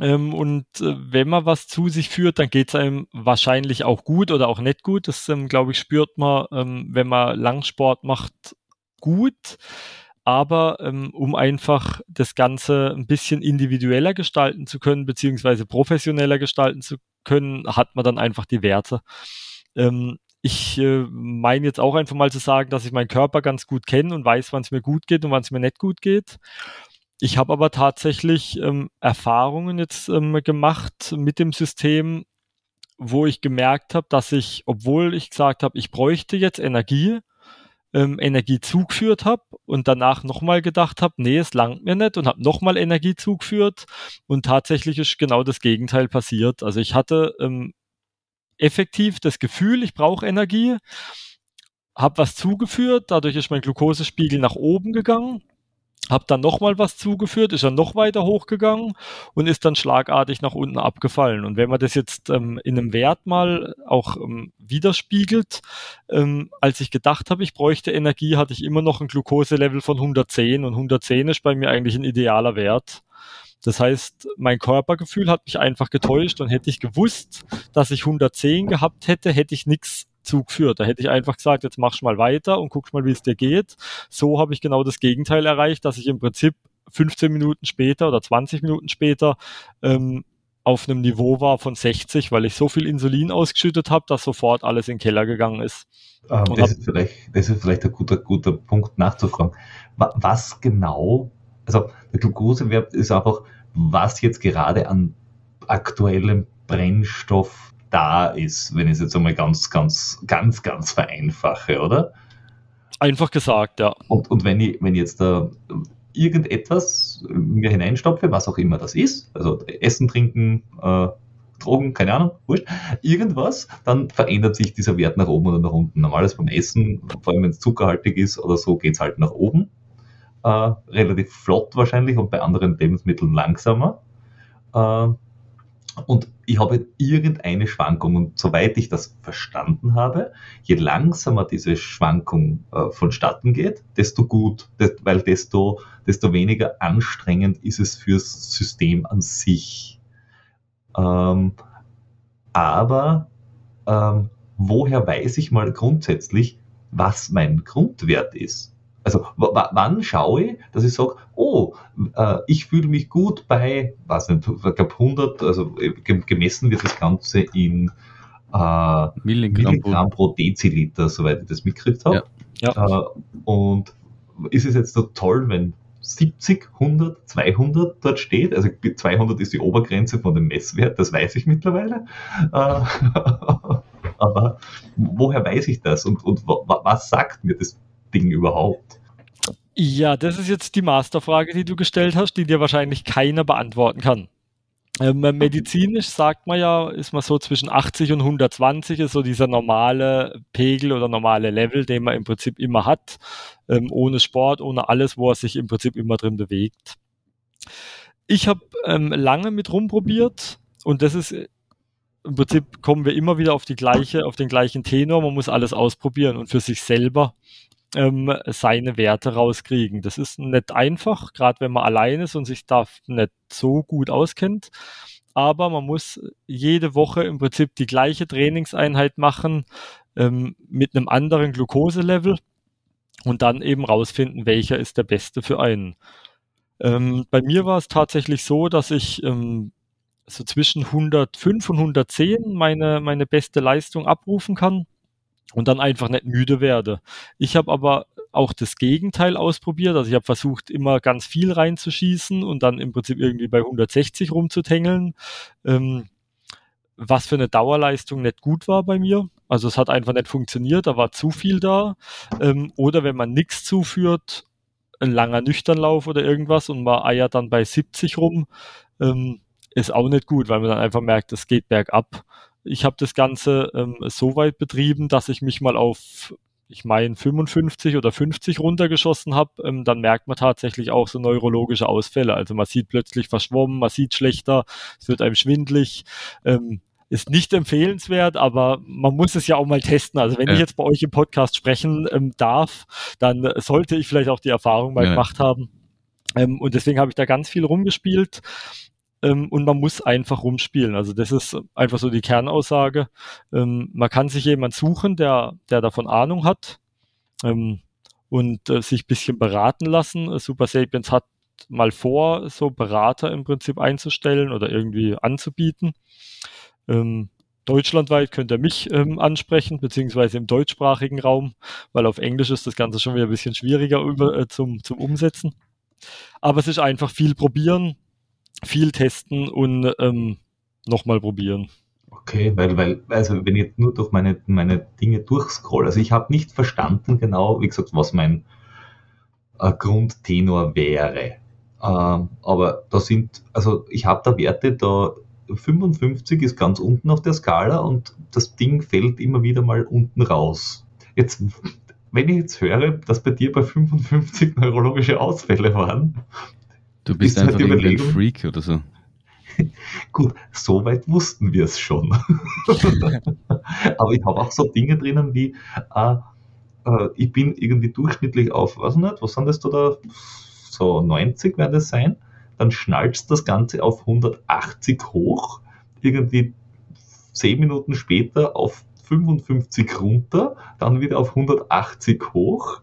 Ähm, und äh, wenn man was zu sich führt, dann geht es einem wahrscheinlich auch gut oder auch nicht gut. Das, ähm, glaube ich, spürt man, ähm, wenn man Langsport macht, gut. Aber ähm, um einfach das Ganze ein bisschen individueller gestalten zu können, beziehungsweise professioneller gestalten zu können, hat man dann einfach die Werte. Ähm, ich äh, meine jetzt auch einfach mal zu sagen, dass ich meinen Körper ganz gut kenne und weiß, wann es mir gut geht und wann es mir nicht gut geht. Ich habe aber tatsächlich ähm, Erfahrungen jetzt ähm, gemacht mit dem System, wo ich gemerkt habe, dass ich, obwohl ich gesagt habe, ich bräuchte jetzt Energie, ähm, Energie zugeführt habe und danach nochmal gedacht habe, nee, es langt mir nicht und habe nochmal Energie zugeführt. Und tatsächlich ist genau das Gegenteil passiert. Also ich hatte ähm, effektiv das Gefühl, ich brauche Energie, habe was zugeführt, dadurch ist mein Glukosespiegel nach oben gegangen habe dann nochmal was zugeführt, ist dann noch weiter hochgegangen und ist dann schlagartig nach unten abgefallen. Und wenn man das jetzt ähm, in einem Wert mal auch ähm, widerspiegelt, ähm, als ich gedacht habe, ich bräuchte Energie, hatte ich immer noch ein Glukoselevel von 110 und 110 ist bei mir eigentlich ein idealer Wert. Das heißt, mein Körpergefühl hat mich einfach getäuscht und hätte ich gewusst, dass ich 110 gehabt hätte, hätte ich nichts Zug führt. Da hätte ich einfach gesagt, jetzt machst mal weiter und guckst mal, wie es dir geht. So habe ich genau das Gegenteil erreicht, dass ich im Prinzip 15 Minuten später oder 20 Minuten später ähm, auf einem Niveau war von 60, weil ich so viel Insulin ausgeschüttet habe, dass sofort alles in den Keller gegangen ist. Ähm, das, ist vielleicht, das ist vielleicht ein guter, guter Punkt nachzufragen. Was genau, also der Glukosewert ist einfach, was jetzt gerade an aktuellem Brennstoff da ist, wenn ich es jetzt einmal ganz, ganz, ganz, ganz vereinfache, oder? Einfach gesagt, ja. Und, und wenn ich, wenn ich jetzt da irgendetwas mir hineinstopfe, was auch immer das ist, also Essen, Trinken, äh, Drogen, keine Ahnung, wurscht, irgendwas, dann verändert sich dieser Wert nach oben oder nach unten. Normales beim Essen, vor allem wenn es zuckerhaltig ist oder so, geht es halt nach oben. Äh, relativ flott wahrscheinlich und bei anderen Lebensmitteln langsamer. Äh, und ich habe irgendeine Schwankung. Und soweit ich das verstanden habe, je langsamer diese Schwankung äh, vonstatten geht, desto gut, weil desto, desto weniger anstrengend ist es fürs System an sich. Ähm, aber ähm, woher weiß ich mal grundsätzlich, was mein Grundwert ist? Also wann schaue ich, dass ich sage, oh, äh, ich fühle mich gut bei, was nicht, ich glaube 100, also äh, gemessen wird das Ganze in äh, Milligramm, Milligramm pro Deziliter, soweit ich das mitgekriegt habe. Ja. Ja. Äh, und ist es jetzt so toll, wenn 70, 100, 200 dort steht. Also 200 ist die Obergrenze von dem Messwert, das weiß ich mittlerweile. Äh, <laughs> aber woher weiß ich das und, und was sagt mir das Ding überhaupt? Ja, das ist jetzt die Masterfrage, die du gestellt hast, die dir wahrscheinlich keiner beantworten kann. Ähm, medizinisch sagt man ja, ist man so zwischen 80 und 120 ist so dieser normale Pegel oder normale Level, den man im Prinzip immer hat, ähm, ohne Sport, ohne alles, wo er sich im Prinzip immer drin bewegt. Ich habe ähm, lange mit rumprobiert und das ist im Prinzip kommen wir immer wieder auf die gleiche, auf den gleichen Tenor. Man muss alles ausprobieren und für sich selber ähm, seine Werte rauskriegen. Das ist nicht einfach, gerade wenn man allein ist und sich da nicht so gut auskennt. Aber man muss jede Woche im Prinzip die gleiche Trainingseinheit machen ähm, mit einem anderen Glukoselevel und dann eben rausfinden, welcher ist der beste für einen. Ähm, bei mir war es tatsächlich so, dass ich ähm, so zwischen 105 und 110 meine, meine beste Leistung abrufen kann und dann einfach nicht müde werde. Ich habe aber auch das Gegenteil ausprobiert. Also ich habe versucht, immer ganz viel reinzuschießen und dann im Prinzip irgendwie bei 160 rumzutängeln, ähm, was für eine Dauerleistung nicht gut war bei mir. Also es hat einfach nicht funktioniert, da war zu viel da. Ähm, oder wenn man nichts zuführt, ein langer Nüchternlauf oder irgendwas und man eiert dann bei 70 rum, ähm, ist auch nicht gut, weil man dann einfach merkt, es geht bergab. Ich habe das Ganze ähm, so weit betrieben, dass ich mich mal auf ich meine 55 oder 50 runtergeschossen habe, ähm, dann merkt man tatsächlich auch so neurologische Ausfälle. Also man sieht plötzlich verschwommen, man sieht schlechter, es wird einem schwindlig. Ähm, ist nicht empfehlenswert, aber man muss es ja auch mal testen. Also wenn ja. ich jetzt bei euch im Podcast sprechen ähm, darf, dann sollte ich vielleicht auch die Erfahrung mal ja. gemacht haben. Ähm, und deswegen habe ich da ganz viel rumgespielt. Ähm, und man muss einfach rumspielen. Also das ist einfach so die Kernaussage. Ähm, man kann sich jemand suchen, der, der davon Ahnung hat ähm, und äh, sich bisschen beraten lassen. Super Sapiens hat mal vor, so Berater im Prinzip einzustellen oder irgendwie anzubieten. Ähm, deutschlandweit könnt ihr mich ähm, ansprechen, beziehungsweise im deutschsprachigen Raum, weil auf Englisch ist das Ganze schon wieder ein bisschen schwieriger über, äh, zum, zum Umsetzen. Aber es ist einfach viel probieren, viel testen und ähm, nochmal probieren. Okay, weil, weil, also wenn ich jetzt nur durch meine, meine Dinge durchscroll, also ich habe nicht verstanden genau, wie gesagt, was mein äh, Grundtenor wäre. Ähm, aber da sind, also ich habe da Werte, da 55 ist ganz unten auf der Skala und das Ding fällt immer wieder mal unten raus. Jetzt, wenn ich jetzt höre, dass bei dir bei 55 neurologische Ausfälle waren, du bist einfach halt ein Freak oder so. <laughs> Gut, soweit wussten wir es schon. <laughs> Aber ich habe auch so Dinge drinnen wie, äh, äh, ich bin irgendwie durchschnittlich auf, was nicht, was sind das da, so 90 werden das sein. Dann schnallst das Ganze auf 180 hoch, irgendwie 10 Minuten später auf 55 runter, dann wieder auf 180 hoch.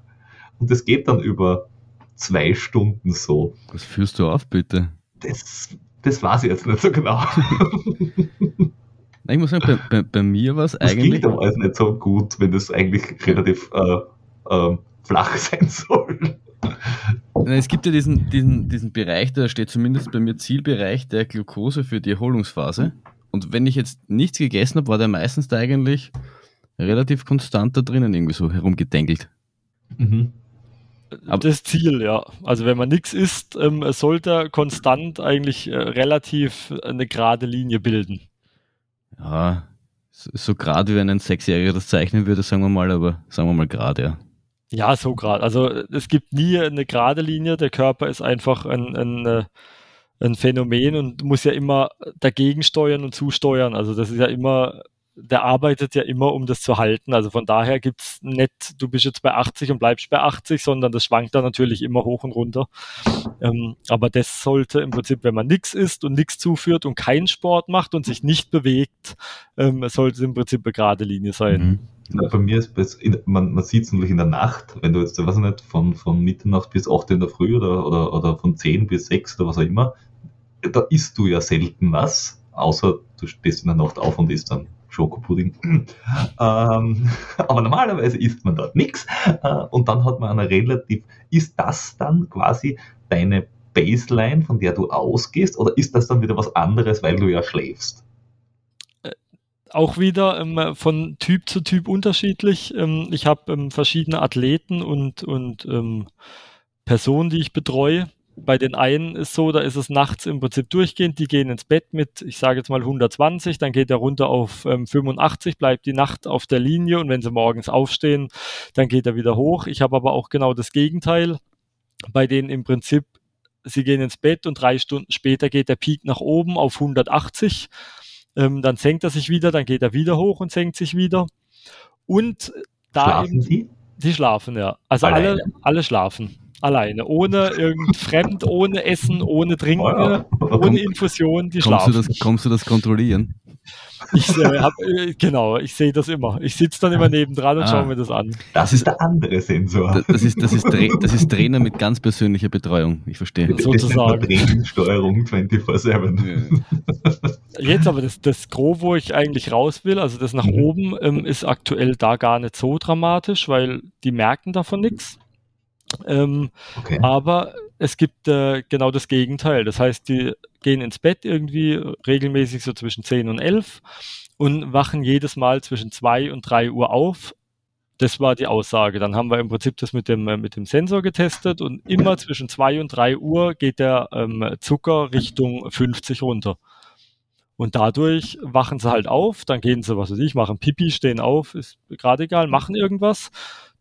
Und das geht dann über zwei Stunden so. Was führst du auf, bitte? Das, das weiß ich jetzt nicht so genau. <laughs> ich muss sagen, bei, bei, bei mir war es eigentlich. Das klingt aber alles nicht so gut, wenn das eigentlich relativ äh, äh, flach <laughs> sein soll. Es gibt ja diesen, diesen, diesen Bereich, da steht zumindest bei mir Zielbereich der Glucose für die Erholungsphase. Und wenn ich jetzt nichts gegessen habe, war der meistens da eigentlich relativ konstant da drinnen irgendwie so herumgedenkelt. Mhm. Das Ziel, ja. Also wenn man nichts isst, ähm, sollte er konstant eigentlich äh, relativ eine gerade Linie bilden. Ja, so, so gerade wie wenn ein Sechsjähriger das zeichnen würde, sagen wir mal, aber sagen wir mal gerade, ja. Ja, so gerade. Also es gibt nie eine gerade Linie. Der Körper ist einfach ein, ein, äh, ein Phänomen und muss ja immer dagegen steuern und zusteuern. Also das ist ja immer, der arbeitet ja immer, um das zu halten. Also von daher gibt's nicht, du bist jetzt bei 80 und bleibst bei 80, sondern das schwankt dann natürlich immer hoch und runter. Ähm, aber das sollte im Prinzip, wenn man nichts isst und nichts zuführt und keinen Sport macht und sich nicht bewegt, ähm, sollte es im Prinzip eine gerade Linie sein. Mhm. Ja, bei mir ist es, man, man sieht es natürlich in der Nacht, wenn du jetzt, weiß ich nicht, von, von Mitternacht bis 8 in der Früh oder, oder, oder von 10 bis 6 oder was auch immer, da isst du ja selten was, außer du stehst in der Nacht auf und isst dann Schokopudding. ähm, <laughs> aber normalerweise isst man dort nichts äh, und dann hat man eine relativ, ist das dann quasi deine Baseline, von der du ausgehst, oder ist das dann wieder was anderes, weil du ja schläfst? auch wieder ähm, von Typ zu Typ unterschiedlich. Ähm, ich habe ähm, verschiedene Athleten und, und ähm, Personen, die ich betreue. Bei den einen ist so, da ist es nachts im Prinzip durchgehend, die gehen ins Bett mit, ich sage jetzt mal 120, dann geht er runter auf ähm, 85, bleibt die Nacht auf der Linie und wenn sie morgens aufstehen, dann geht er wieder hoch. Ich habe aber auch genau das Gegenteil, bei denen im Prinzip, sie gehen ins Bett und drei Stunden später geht der Peak nach oben auf 180 ähm, dann senkt er sich wieder, dann geht er wieder hoch und senkt sich wieder. Und da schlafen eben, die? Die schlafen, ja. Also alle, alle schlafen. Alleine. Ohne irgend fremd, ohne Essen, ohne Trinken, oh ja. ohne Infusion, die kommst schlafen. Du das, kommst du das kontrollieren? Ich äh, hab, äh, genau, ich sehe das immer. Ich sitze dann immer nebendran und ah, schaue mir das an. Das ist der andere Sensor. Das ist, das ist, das ist Trainer mit ganz persönlicher Betreuung. Ich verstehe. Sozusagen. Trainingssteuerung 24-7. Jetzt aber das, das Gros, wo ich eigentlich raus will, also das nach mhm. oben, ähm, ist aktuell da gar nicht so dramatisch, weil die merken davon nichts. Ähm, okay. Aber es gibt äh, genau das Gegenteil. Das heißt, die gehen ins Bett irgendwie regelmäßig so zwischen 10 und 11 und wachen jedes Mal zwischen 2 und 3 Uhr auf. Das war die Aussage. Dann haben wir im Prinzip das mit dem, äh, mit dem Sensor getestet und immer zwischen 2 und 3 Uhr geht der ähm, Zucker Richtung 50 runter. Und dadurch wachen sie halt auf, dann gehen sie, was weiß ich, machen Pipi, stehen auf, ist gerade egal, machen irgendwas.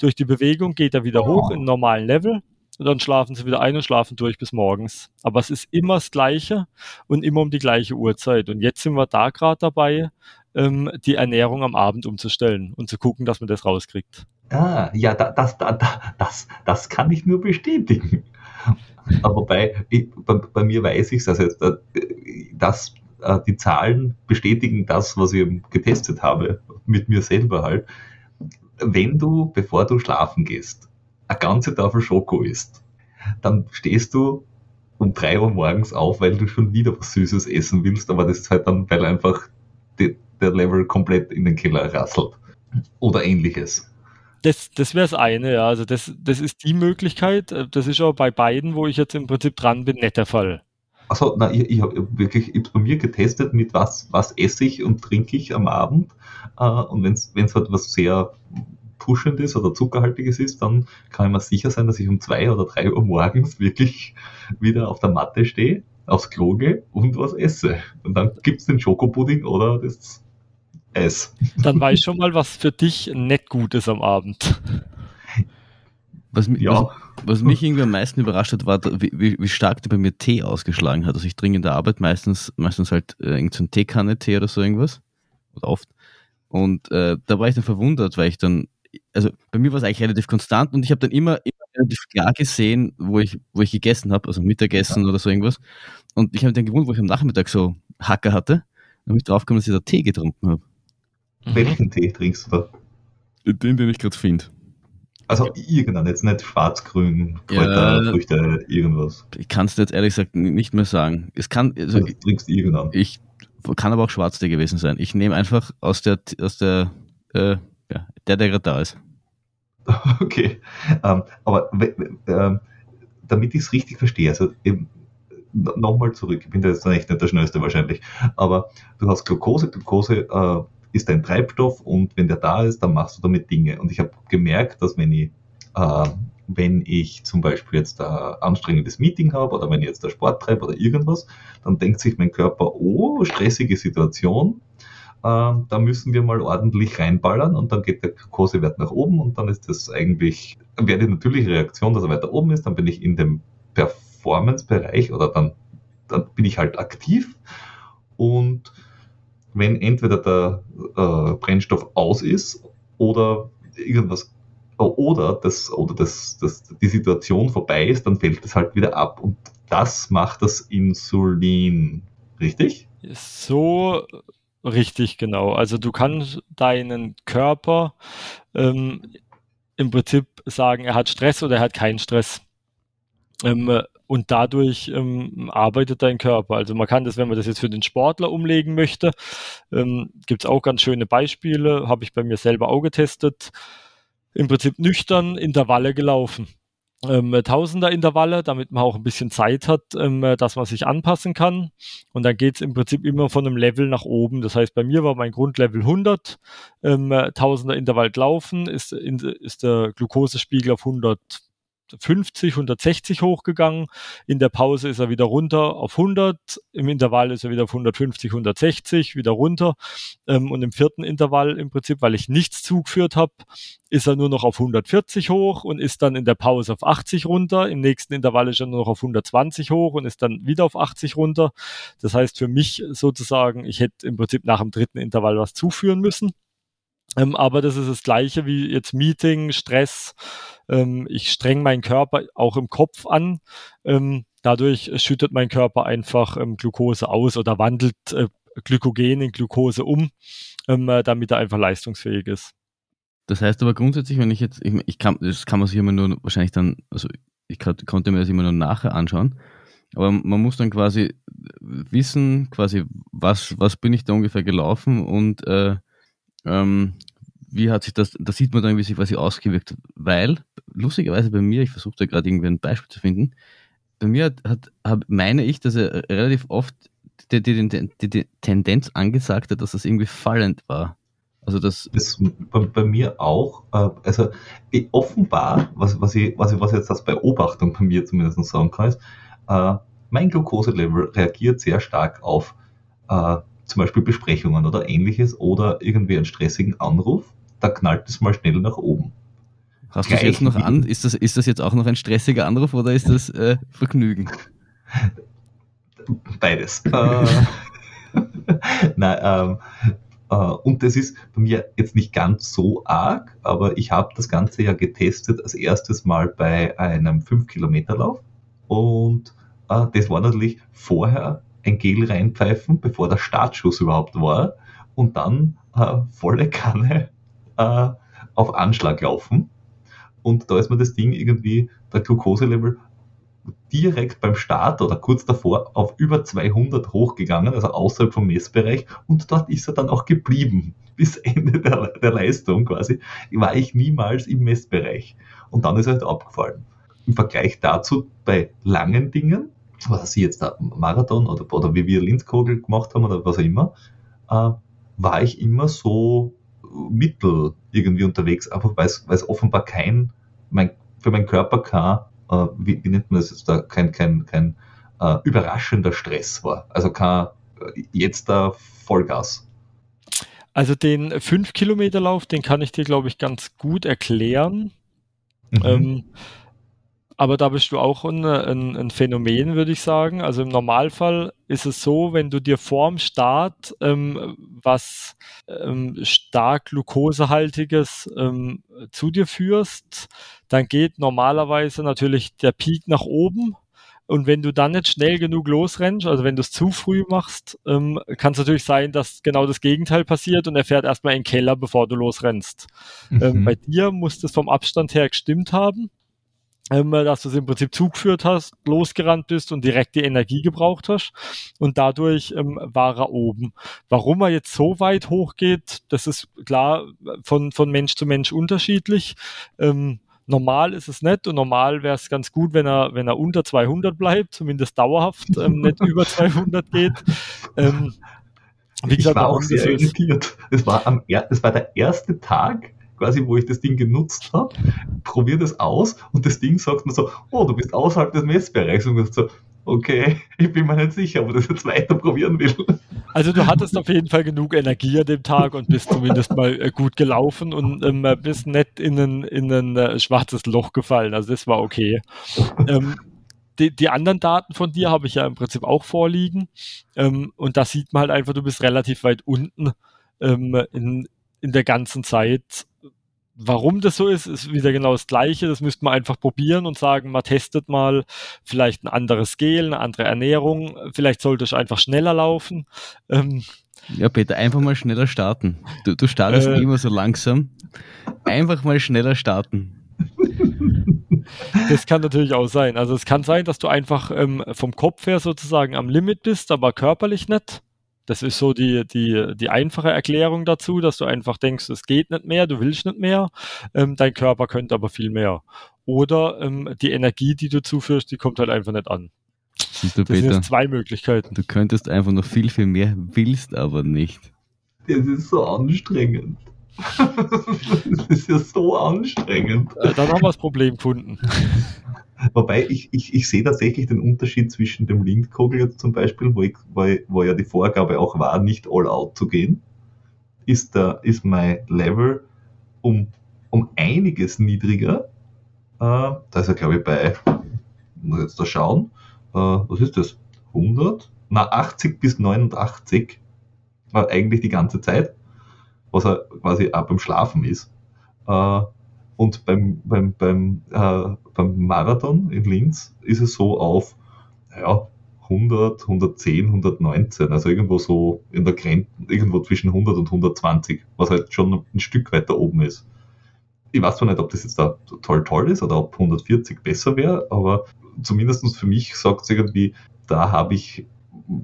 Durch die Bewegung geht er wieder hoch in normalen Level und dann schlafen sie wieder ein und schlafen durch bis morgens. Aber es ist immer das Gleiche und immer um die gleiche Uhrzeit. Und jetzt sind wir da gerade dabei, ähm, die Ernährung am Abend umzustellen und zu gucken, dass man das rauskriegt. Ah, ja, da, das, da, das, das kann ich nur bestätigen. Aber bei, bei, bei mir weiß ich es, also äh, dass äh, die Zahlen bestätigen das, was ich getestet habe, mit mir selber halt. Wenn du, bevor du schlafen gehst, eine ganze Tafel Schoko isst, dann stehst du um drei Uhr morgens auf, weil du schon wieder was Süßes essen willst, aber das ist halt dann, weil einfach die, der Level komplett in den Keller rasselt. Oder ähnliches. Das, das wäre das eine, ja. Also das, das ist die Möglichkeit. Das ist auch bei beiden, wo ich jetzt im Prinzip dran bin, nicht der Fall. Also, na, ich, ich habe wirklich ich bei mir getestet, mit was, was esse ich und trinke ich am Abend. Äh, und wenn es halt was sehr Puschendes oder Zuckerhaltiges ist, dann kann ich mir sicher sein, dass ich um zwei oder drei Uhr morgens wirklich wieder auf der Matte stehe, aufs Klo gehe und was esse. Und dann gibt es den Schokopudding oder das Eis. Dann weiß schon mal, was für dich nicht gut ist am Abend. Was, ja. was, was, mich irgendwie am meisten überrascht hat, war, wie, wie, stark der bei mir Tee ausgeschlagen hat. Also ich trinke in der Arbeit meistens, meistens halt äh, irgendein so Teekanne, Tee oder so irgendwas. Oder oft. Und äh, da war ich dann verwundert, weil ich dann, also bei mir war es eigentlich relativ konstant und ich habe dann immer, immer relativ klar gesehen, wo ich, wo ich gegessen habe, also Mittagessen ja. oder so irgendwas. Und ich habe dann gewundert, wo ich am Nachmittag so Hacker hatte. Dann bin ich draufgekommen, dass ich da Tee getrunken habe. Welchen Tee trinkst du da? Den, den ich gerade finde. Also irgendein, jetzt nicht schwarz-grün, Kräuter, ja, Früchte, irgendwas. Ich kann es jetzt ehrlich gesagt nicht mehr sagen. Es kann, also, also trinkst irgendeinen. Ich kann aber auch Schwarztee gewesen sein. Ich nehme einfach aus der, aus der, äh, ja, der, der gerade da ist. <laughs> Okay, ähm, aber äh, damit ich es richtig verstehe, also nochmal zurück, ich bin da jetzt echt nicht der Schnellste wahrscheinlich, aber du hast Glucose, Glucose äh, ist ein Treibstoff und wenn der da ist, dann machst du damit Dinge. Und ich habe gemerkt, dass wenn ich, äh, wenn ich zum Beispiel jetzt ein anstrengendes Meeting habe oder wenn ich jetzt da Sport treibe oder irgendwas, dann denkt sich mein Körper, oh, stressige Situation, äh, da müssen wir mal ordentlich reinballern und dann geht der Glukosewert nach oben und dann ist das eigentlich, wäre die natürliche Reaktion, dass er weiter oben ist, dann bin ich in dem Performance-Bereich oder dann, dann bin ich halt aktiv und wenn entweder der äh, Brennstoff aus ist oder irgendwas oder das oder das, das die Situation vorbei ist, dann fällt es halt wieder ab und das macht das Insulin, richtig? So richtig genau. Also du kannst deinen Körper ähm, im Prinzip sagen, er hat Stress oder er hat keinen Stress. Ähm, und dadurch ähm, arbeitet dein Körper. Also man kann das, wenn man das jetzt für den Sportler umlegen möchte, ähm, gibt es auch ganz schöne Beispiele, habe ich bei mir selber auch getestet. Im Prinzip nüchtern Intervalle gelaufen. Ähm, Tausender Intervalle, damit man auch ein bisschen Zeit hat, ähm, dass man sich anpassen kann. Und dann geht es im Prinzip immer von einem Level nach oben. Das heißt, bei mir war mein Grundlevel 100. Ähm, Tausender Intervall laufen, ist, ist der Glukosespiegel auf 100 150, 160 hochgegangen. In der Pause ist er wieder runter auf 100. Im Intervall ist er wieder auf 150, 160, wieder runter. Ähm, und im vierten Intervall im Prinzip, weil ich nichts zugeführt habe, ist er nur noch auf 140 hoch und ist dann in der Pause auf 80 runter. Im nächsten Intervall ist er nur noch auf 120 hoch und ist dann wieder auf 80 runter. Das heißt für mich sozusagen, ich hätte im Prinzip nach dem dritten Intervall was zuführen müssen. Ähm, aber das ist das Gleiche wie jetzt Meeting, Stress. Ähm, ich streng meinen Körper auch im Kopf an. Ähm, dadurch schüttet mein Körper einfach ähm, Glucose aus oder wandelt äh, Glykogen in Glucose um, ähm, äh, damit er einfach leistungsfähig ist. Das heißt aber grundsätzlich, wenn ich jetzt, ich, ich kann, das kann man sich immer nur wahrscheinlich dann, also ich konnte mir das immer nur nachher anschauen, aber man muss dann quasi wissen, quasi, was, was bin ich da ungefähr gelaufen und äh, ähm, wie hat sich das, da sieht man dann, wie sich quasi ausgewirkt hat. Weil, lustigerweise bei mir, ich versuche da gerade irgendwie ein Beispiel zu finden, bei mir hat, hat, hat meine ich, dass er relativ oft die, die, die, die, Tendenz angesagt hat, dass das irgendwie fallend war. Also das, das bei, bei, mir auch. Äh, also offenbar, was, was, ich, was, ich, was jetzt als Beobachtung bei mir zumindest sagen kann, ist, äh, mein Glukoselevel reagiert sehr stark auf äh, zum Beispiel Besprechungen oder ähnliches oder irgendwie einen stressigen Anruf, da knallt es mal schnell nach oben. Hast du jetzt noch an? Ist das, ist das jetzt auch noch ein stressiger Anruf oder ist das äh, Vergnügen? Beides. <laughs> äh, <laughs> Nein, ähm, äh, und das ist bei mir jetzt nicht ganz so arg, aber ich habe das Ganze ja getestet als erstes Mal bei einem 5-Kilometer-Lauf. Und äh, das war natürlich vorher ein Gel reinpfeifen, bevor der Startschuss überhaupt war. Und dann äh, volle Kanne äh, auf Anschlag laufen. Und da ist mir das Ding irgendwie, der Glukoselevel direkt beim Start oder kurz davor auf über 200 hochgegangen, also außerhalb vom Messbereich. Und dort ist er dann auch geblieben. <laughs> Bis Ende der, der Leistung quasi war ich niemals im Messbereich. Und dann ist er halt abgefallen. Im Vergleich dazu bei langen Dingen, was sie jetzt da Marathon oder, oder wie wir Lindskogel gemacht haben oder was auch immer, äh, war ich immer so mittel irgendwie unterwegs, einfach weil es offenbar kein, mein, für meinen Körper kein äh, wie, wie, nennt man das jetzt da, kein, kein, kein äh, überraschender Stress war. Also kein äh, jetzt da Vollgas. Also den 5-Kilometer-Lauf, den kann ich dir, glaube ich, ganz gut erklären. Mhm. Ähm, aber da bist du auch ein, ein, ein, Phänomen, würde ich sagen. Also im Normalfall ist es so, wenn du dir vorm Start ähm, was ähm, stark glukosehaltiges ähm, zu dir führst, dann geht normalerweise natürlich der Peak nach oben. Und wenn du dann nicht schnell genug losrennst, also wenn du es zu früh machst, ähm, kann es natürlich sein, dass genau das Gegenteil passiert und er fährt erstmal in den Keller, bevor du losrennst. Ähm, mhm. Bei dir muss das vom Abstand her gestimmt haben dass du es im Prinzip zugeführt hast, losgerannt bist und direkt die Energie gebraucht hast. Und dadurch ähm, war er oben. Warum er jetzt so weit hochgeht, das ist klar von, von Mensch zu Mensch unterschiedlich. Ähm, normal ist es nicht und normal wäre es ganz gut, wenn er, wenn er unter 200 bleibt, zumindest dauerhaft, ähm, nicht <laughs> über 200 geht. Ähm, wie gesagt, ich war auch sehr irritiert. Es war, am, es war der erste Tag, quasi, wo ich das Ding genutzt habe, probiere das aus und das Ding sagt mir so, oh, du bist außerhalb des Messbereichs und so, okay, <laughs> ich bin mir nicht sicher, ob ich das jetzt weiter probieren will. Also du hattest auf jeden Fall genug Energie an dem Tag und bist zumindest mal äh, gut gelaufen und ähm, bist nicht in ein, in ein äh, schwarzes Loch gefallen. Also das war okay. ähm, die, die, anderen Daten von dir habe ich ja im Prinzip auch vorliegen. Ähm, und da sieht man halt einfach, du bist relativ weit unten ähm, in, in der ganzen Zeit Warum das so ist, ist wieder genau das Gleiche. Das müsste man einfach probieren und sagen, man testet mal vielleicht ein anderes Gel, eine andere Ernährung. Vielleicht sollte ich einfach schneller laufen. Ähm, ja, Peter, einfach mal schneller starten. Du, du startest äh, immer so langsam. Einfach mal schneller starten. Das kann natürlich auch sein. Also es kann sein, dass du einfach ähm, vom Kopf her sozusagen am Limit bist, aber körperlich nicht. Das ist so die, die, die einfache Erklärung dazu, dass du einfach denkst, es geht nicht mehr, du willst nicht mehr, ähm, dein Körper könnte aber viel mehr. Oder ähm, die Energie, die du zuführst, die kommt halt einfach nicht an. Siehst du, das Peter, sind zwei Möglichkeiten. Du könntest einfach noch viel, viel mehr, willst aber nicht. Das ist so anstrengend. <laughs> das ist ja so anstrengend. Äh, dann haben wir das Problem gefunden. <laughs> Wobei ich, ich, ich sehe tatsächlich den Unterschied zwischen dem Lindkogel jetzt zum Beispiel, wo, ich, wo, wo ja die Vorgabe auch war, nicht all out zu gehen, ist, der, ist mein Level um, um einiges niedriger. Äh, da ist er, glaube ich, bei, muss jetzt da schauen, äh, was ist das? 100? Na, 80 bis 89 war eigentlich die ganze Zeit, was er quasi auch beim Schlafen ist. Äh, und beim, beim, beim, äh, beim Marathon in Linz ist es so auf ja, 100, 110, 119, also irgendwo so in der Grenze, irgendwo zwischen 100 und 120, was halt schon ein Stück weiter oben ist. Ich weiß zwar nicht, ob das jetzt da toll toll ist oder ob 140 besser wäre, aber zumindest für mich sagt es irgendwie, da habe ich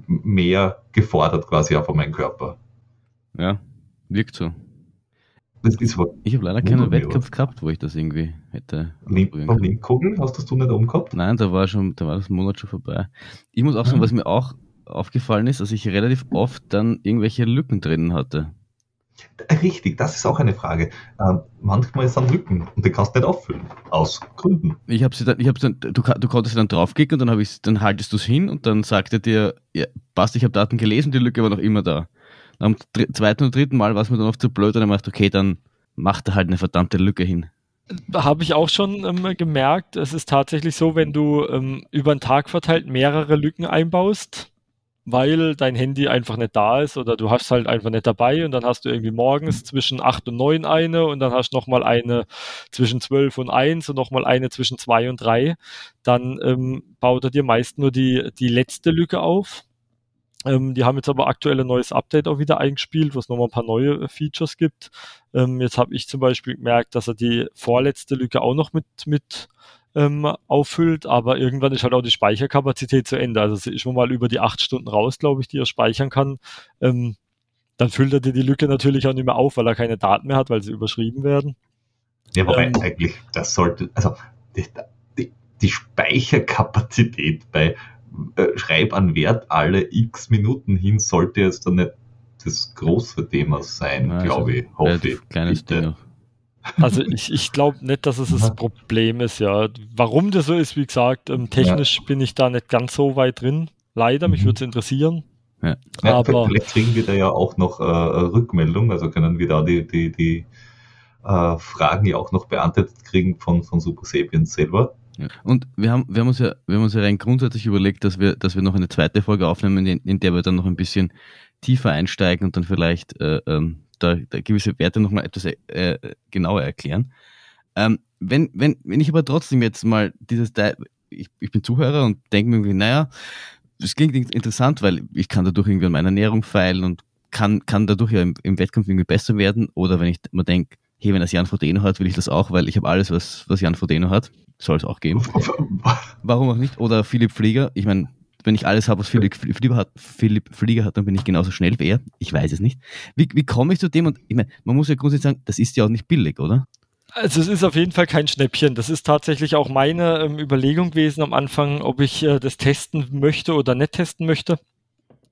mehr gefordert quasi auch von meinem Körper. Ja, wirkt so. Das ist ich habe leider keinen Wettkampf gehabt, wo ich das irgendwie hätte. Beim Linkkogel hast das du nicht oben gehabt? Nein, da war schon, da war das Monat schon vorbei. Ich muss auch sagen, was mir auch aufgefallen ist, dass ich relativ oft dann irgendwelche Lücken drin hatte. Richtig, das ist auch eine Frage. Ähm, manchmal ist dann Lücken und die kannst du nicht auffüllen. Aus Gründen. Ich habe sie dann, ich habe dann, du, du konntest dann draufklicken und dann habe ich, dann haltest du es hin und dann sagt er dir, ja, passt, ich habe Daten gelesen, die Lücke war noch immer da. Am zweiten und dritten Mal war es mir dann oft zu blöd und dann dachte okay, dann macht er halt eine verdammte Lücke hin. Habe ich auch schon ähm, gemerkt. Es ist tatsächlich so, wenn du ähm, über den Tag verteilt mehrere Lücken einbaust, weil dein Handy einfach nicht da ist oder du hast halt einfach nicht dabei und dann hast du irgendwie morgens zwischen 8 und 9 eine und dann hast du nochmal eine zwischen 12 und 1 und nochmal eine zwischen 2 und 3, dann ähm, baut er dir meist nur die, die letzte Lücke auf. Ähm, die haben jetzt aber aktuell ein neues Update auch wieder eingespielt, wo es nochmal ein paar neue äh, Features gibt. Ähm, jetzt habe ich zum Beispiel gemerkt, dass er die vorletzte Lücke auch noch mit, mit ähm, auffüllt, aber irgendwann ist halt auch die Speicherkapazität zu Ende. Also es ist schon mal über die acht Stunden raus, glaube ich, die er speichern kann. Ähm, dann füllt er dir die Lücke natürlich auch nicht mehr auf, weil er keine Daten mehr hat, weil sie überschrieben werden. Ja, wobei ähm, eigentlich, das sollte, also die, die, die Speicherkapazität bei äh, Schreib an Wert alle x Minuten hin sollte jetzt dann nicht das große Thema sein, also, glaube ich. Hoffe ich. Kleines Ding. Also ich, ich glaube nicht, dass es das Problem ist, ja. Warum das so ist, wie gesagt, ähm, technisch ja. bin ich da nicht ganz so weit drin. Leider, mich mhm. würde es interessieren. Ja. ja. aber vielleicht kriegen wir da ja auch noch äh, Rückmeldung, also können wir da die, die, die äh, Fragen ja auch noch beantwortet kriegen von, von Super Sapiens selber. Und wir haben, wir haben uns ja, wir haben uns ja rein grundsätzlich überlegt, dass wir, dass wir noch eine zweite Folge aufnehmen, in, in der wir dann noch ein bisschen tiefer einsteigen und dann vielleicht äh, ähm, da, da gewisse Werte nochmal etwas äh, genauer erklären. Ähm, wenn, wenn, wenn ich aber trotzdem jetzt mal dieses, ich, ich bin Zuhörer und denke mir irgendwie, naja, es klingt interessant, weil ich kann dadurch irgendwie an meiner Ernährung feilen und kann, kann dadurch ja im, im Wettkampf irgendwie besser werden. Oder wenn ich mir denke, hey, wenn das Jan Frodeno hat, will ich das auch, weil ich habe alles, was, was Jan Frodeno hat. Soll es auch geben. <laughs> Warum auch nicht? Oder Philipp Flieger. Ich meine, wenn ich alles habe, was Philipp Flieger hat, Philipp Flieger hat, dann bin ich genauso schnell wie er. Ich weiß es nicht. Wie, wie komme ich zu dem? Und ich meine, man muss ja grundsätzlich sagen, das ist ja auch nicht billig, oder? Also es ist auf jeden Fall kein Schnäppchen. Das ist tatsächlich auch meine ähm, Überlegung gewesen am Anfang, ob ich äh, das testen möchte oder nicht testen möchte.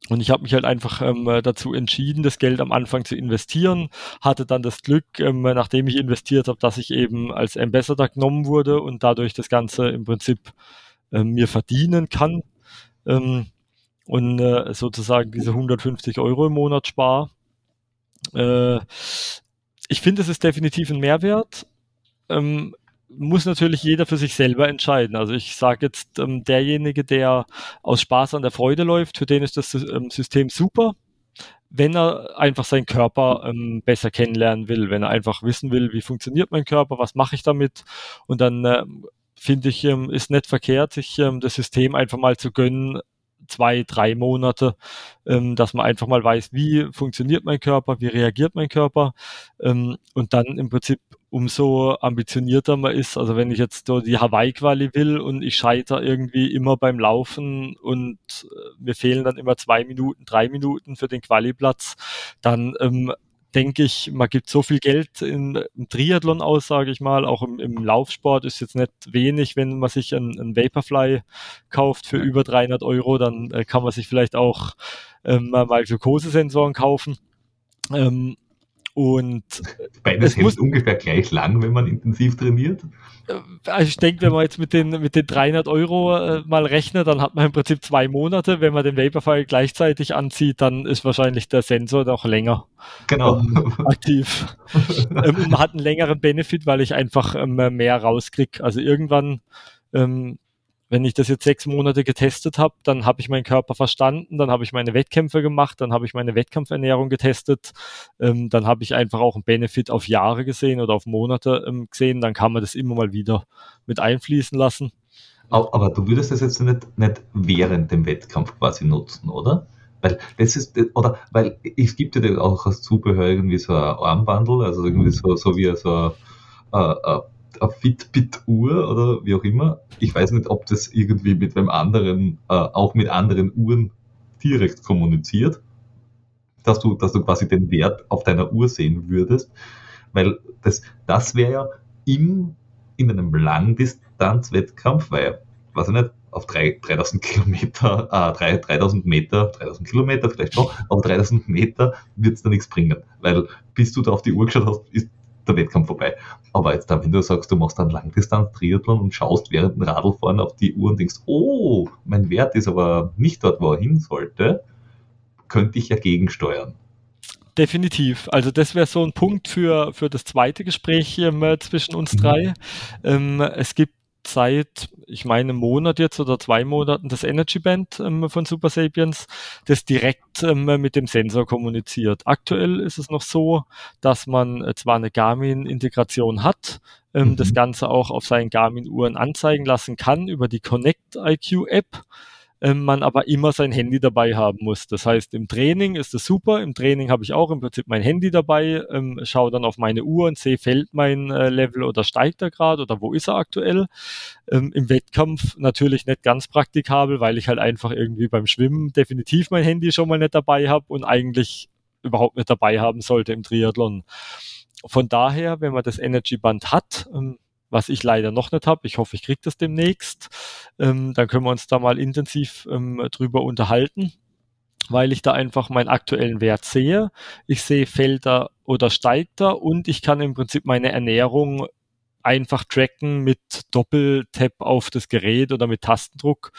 Und ich habe mich halt einfach ähm, dazu entschieden, das Geld am Anfang zu investieren. Hatte dann das Glück, ähm, nachdem ich investiert habe, dass ich eben als Ambassador genommen wurde und dadurch das Ganze im Prinzip ähm, mir verdienen kann ähm, und äh, sozusagen diese 150 Euro im Monat spare. Äh, ich finde, es ist definitiv ein Mehrwert. Muss natürlich jeder für sich selber entscheiden. Also ich sage jetzt, ähm, derjenige, der aus Spaß an der Freude läuft, für den ist das ähm, System super. Wenn er einfach seinen Körper ähm, besser kennenlernen will, wenn er einfach wissen will, wie funktioniert mein Körper, was mache ich damit und dann äh, finde ich, ähm, ist nicht verkehrt, sich ähm, das System einfach mal zu gönnen, zwei, drei Monate, ähm, dass man einfach mal weiß, wie funktioniert mein Körper, wie reagiert mein Körper ähm, und dann im Prinzip umso ambitionierter man ist. Also wenn ich jetzt so die Hawaii-Quali will und ich scheitere irgendwie immer beim Laufen und äh, mir fehlen dann immer zwei Minuten, drei Minuten für den Quali-Platz, dann ähm, denke ich, man gibt so viel Geld in, im Triathlon aus, sage ich mal. Auch im, im, Laufsport ist jetzt nicht wenig, wenn man sich einen, einen Vaporfly kauft für über 300 Euro, dann äh, kann man sich vielleicht auch ähm, mal Glukosesensoren kaufen. Ähm, und beides hält ungefähr gleich lang, wenn man intensiv trainiert. Äh, also ich denke, wenn man jetzt mit den, mit den 300 Euro äh, mal rechnet, dann hat man im Prinzip zwei Monate. Wenn man den Vaporfile gleichzeitig anzieht, dann ist wahrscheinlich der Sensor noch länger genau. ähm, aktiv. <laughs> ähm, man hat einen längeren Benefit, weil ich einfach ähm, mehr rauskriege. Also irgendwann ähm, wenn ich das jetzt sechs Monate getestet habe, dann habe ich meinen Körper verstanden, dann habe ich meine Wettkämpfe gemacht, dann habe ich meine Wettkampfernährung getestet, ähm, dann habe ich einfach auch einen Benefit auf Jahre gesehen oder auf Monate ähm, gesehen, dann kann man das immer mal wieder mit einfließen lassen. Aber du würdest das jetzt nicht, nicht während dem Wettkampf quasi nutzen, oder? Weil das ist, oder weil es gibt ja auch als Zubehör irgendwie so ein Armbandel, also irgendwie so, so wie so ein, ein eine Fitbit-Uhr oder wie auch immer. Ich weiß nicht, ob das irgendwie mit einem anderen, äh, auch mit anderen Uhren direkt kommuniziert, dass du, dass du quasi den Wert auf deiner Uhr sehen würdest, weil das, das wäre ja im, in einem Langdistanzwettkampf, weil, weiß ich nicht, auf 3, 3000 Kilometer, äh, 3, 3000 Meter, 3000 Kilometer vielleicht schon, aber 3000 Meter wird es da nichts bringen, weil bis du da auf die Uhr geschaut hast, ist der Wettkampf vorbei. Aber jetzt, wenn du sagst, du machst einen Langdistanz-Triathlon und schaust während dem Radlfahren auf die Uhr und denkst, oh, mein Wert ist aber nicht dort, wo er hin sollte, könnte ich ja gegensteuern. Definitiv. Also das wäre so ein Punkt für, für das zweite Gespräch hier zwischen uns mhm. drei. Ähm, es gibt seit, ich meine, einem Monat jetzt oder zwei Monaten das Energy Band ähm, von Super Sapiens, das direkt ähm, mit dem Sensor kommuniziert. Aktuell ist es noch so, dass man äh, zwar eine Garmin-Integration hat, ähm, mhm. das Ganze auch auf seinen Garmin-Uhren anzeigen lassen kann über die Connect IQ App man aber immer sein Handy dabei haben muss. Das heißt, im Training ist es super. Im Training habe ich auch im Prinzip mein Handy dabei, ähm, schaue dann auf meine Uhr und sehe, fällt mein äh, Level oder steigt er gerade oder wo ist er aktuell. Ähm, Im Wettkampf natürlich nicht ganz praktikabel, weil ich halt einfach irgendwie beim Schwimmen definitiv mein Handy schon mal nicht dabei habe und eigentlich überhaupt nicht dabei haben sollte im Triathlon. Von daher, wenn man das Energy Band hat, ähm, was ich leider noch nicht habe. Ich hoffe, ich kriege das demnächst. Ähm, dann können wir uns da mal intensiv ähm, drüber unterhalten, weil ich da einfach meinen aktuellen Wert sehe. Ich sehe, fällt er oder steigt er und ich kann im Prinzip meine Ernährung einfach tracken mit Doppeltap auf das Gerät oder mit Tastendruck.